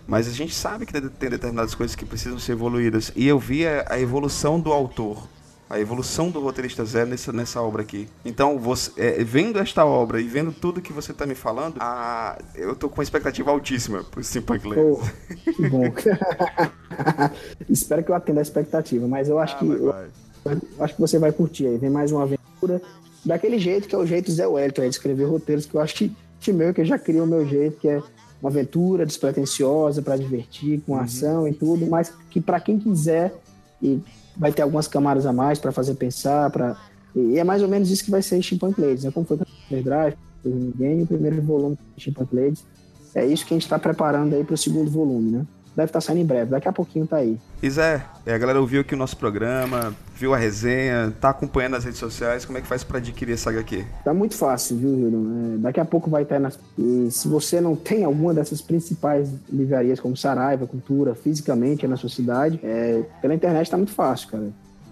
A: mas a gente sabe que tem determinadas coisas que precisam ser evoluídas. E eu vi a, a evolução do autor, a evolução do roteirista Zé nessa, nessa obra aqui. Então, você, é, vendo esta obra e vendo tudo que você está me falando, a, eu tô com uma expectativa altíssima pro Steampunk Ladies.
C: Pô, que bom. Espero que eu atenda a expectativa, mas eu acho
A: Ah,
C: que eu
A: vai.
C: acho que você vai curtir aí. Vem mais uma aventura daquele jeito que é o jeito Zé Wellington aí de escrever roteiros que eu acho que, que meu que eu já criei o meu jeito, que é uma aventura despretensiosa para divertir, com ação e tudo, mas que para quem quiser e vai ter algumas camadas a mais para fazer pensar, para e é mais ou menos isso que vai ser Steampunk Ladies, né? Como foi com o Drive, ninguém, o primeiro volume de Steampunk Ladies. É isso que a gente está preparando aí para o segundo volume, né? Deve estar saindo em breve, daqui a pouquinho tá aí.
A: E Zé, é, a galera ouviu aqui o nosso programa, viu a resenha, tá acompanhando nas redes sociais, como é que faz para adquirir essa HQ?
C: Tá muito fácil, viu, Hildon? É, daqui a pouco vai estar nas. E se você não tem alguma dessas principais livrarias, como Saraiva, Cultura, fisicamente é na sua cidade, é, pela internet tá muito fácil, cara.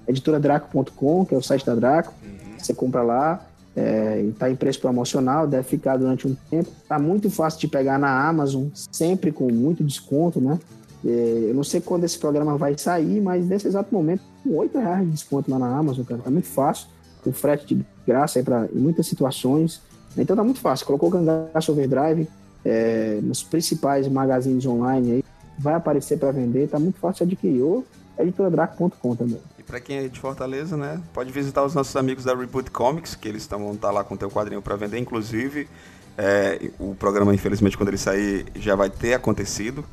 C: Editoradraco.com, que é o site da Draco. Você compra lá, é, e tá em preço promocional, deve ficar durante um tempo. Tá muito fácil de pegar na Amazon, sempre com muito desconto, né? É, eu não sei quando esse programa vai sair, mas nesse exato momento, com 8 reais de desconto lá na Amazon, cara, tá muito fácil. Com frete de graça aí pra, em muitas situações. Então tá muito fácil. Colocou o Cangaço Overdrive é, nos principais magazines online aí, vai aparecer para vender, tá muito fácil de adquirir. Ou editoradraco.com também.
A: Para quem é de Fortaleza, né, pode visitar os nossos amigos da Reboot Comics, que eles estão vão estar lá com o teu quadrinho para vender, inclusive. é, o programa, infelizmente, quando ele sair, já vai ter acontecido.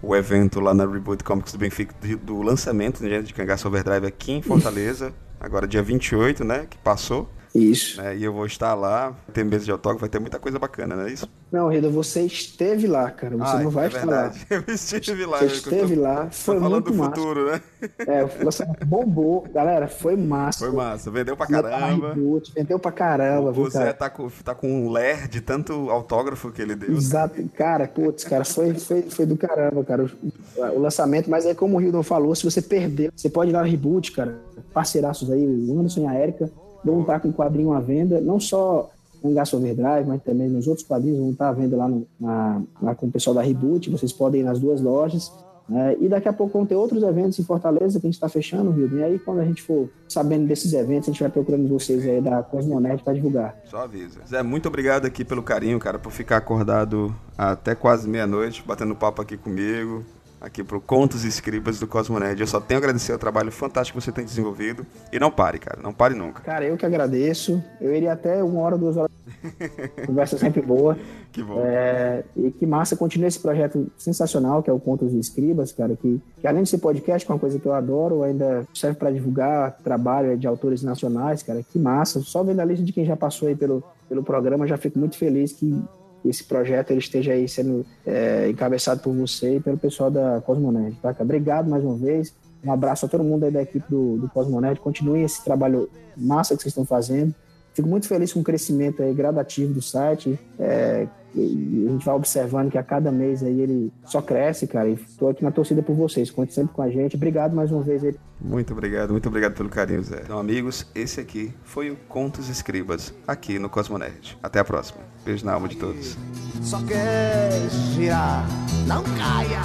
A: O evento lá na Reboot Comics do Benfica, de- do lançamento né, de Cangaço Overdrive aqui em Fortaleza, agora dia 28, né, que passou.
C: Isso.
A: né, e eu vou estar lá, tem mesa de autógrafo, vai ter muita coisa bacana, não é isso?
C: Não, Rida, você esteve lá, cara. Você
A: Ah,
C: não vai
A: é
C: estar
A: verdade.
C: lá.
A: Eu estive lá.
C: Você
A: eu tô-
C: esteve lá, foi
A: falando
C: muito
A: do
C: massa.
A: futuro, né?
C: É, o lançamento bombou. Galera, foi massa.
A: Foi massa, vendeu pra caramba.
C: Reboot, Vendeu pra caramba,
A: O
C: viu,
A: Zé tá com, tá com um ler de tanto autógrafo que ele deu.
C: Exato, cara, putz, cara, foi, foi, foi do caramba, cara, o, o lançamento, mas aí como o Hildon falou, se você perder, você pode ir lá no Reboot, cara, parceiraços aí, o Anderson e a Erika, vão estar com o quadrinho à venda, não só no Gasto Overdrive, mas também nos outros quadrinhos vão estar à venda lá, no, na, lá com o pessoal da Reboot, vocês podem ir nas duas lojas, né? e daqui a pouco vão ter outros eventos em Fortaleza que a gente está fechando, Hildon, e aí quando a gente for sabendo desses eventos, a gente vai procurando vocês aí da Cosmonet para divulgar.
A: Só avisa. Zé, muito obrigado aqui pelo carinho, cara, por ficar acordado até quase meia-noite, batendo papo aqui comigo, aqui pro Contos e Escribas do Cosmonet. Eu só tenho a agradecer o trabalho fantástico que você tem desenvolvido. E não pare, cara, não pare nunca.
C: Cara, eu que agradeço. Eu iria até uma hora, duas horas. Conversa sempre boa.
A: Que bom.
C: É, e que massa, continue esse projeto sensacional, que é o Contos e Escribas, cara, que, que além de ser podcast, que é uma coisa que eu adoro, ainda serve para divulgar trabalho de autores nacionais, cara, que massa. Só vendo a lista de quem já passou aí pelo, pelo programa, já fico muito feliz que esse projeto ele esteja aí sendo é, encabeçado por você e pelo pessoal da Cosmonet, tá? Obrigado mais uma vez. Um abraço a todo mundo aí da equipe do, do Cosmonet. Continuem esse trabalho massa que vocês estão fazendo. Fico muito feliz com o crescimento aí gradativo do site. É, a gente vai observando que a cada mês aí ele só cresce, cara. E estou aqui na torcida por vocês. Conte sempre com a gente. Obrigado mais uma vez aí.
A: Muito obrigado, muito obrigado pelo carinho, Zé. Então, amigos, esse aqui foi o Contos Escribas, aqui no Cosmonerd. Até a próxima. Beijo na alma de todos.
B: Só quer girar, não caia.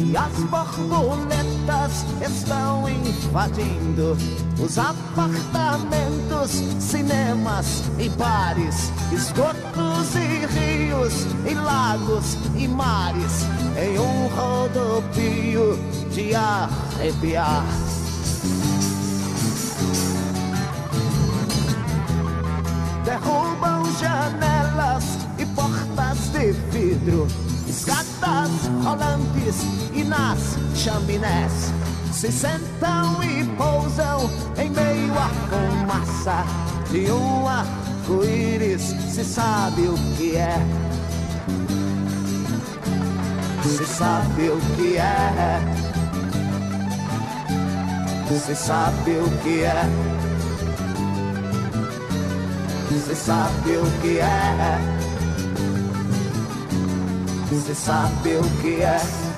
B: E as borboletas estão invadindo os apartamentos, cinemas e bares, esgotos e rios, e lagos e mares, em um rodopio de arrepiar. derrubam janelas de vidro, escadas rolantes e nas chaminés se sentam e pousam em meio à fumaça de um arco-íris. Se sabe o que é, se sabe o que é, se sabe o que é. Você sabe o que é. Você sabe o que é.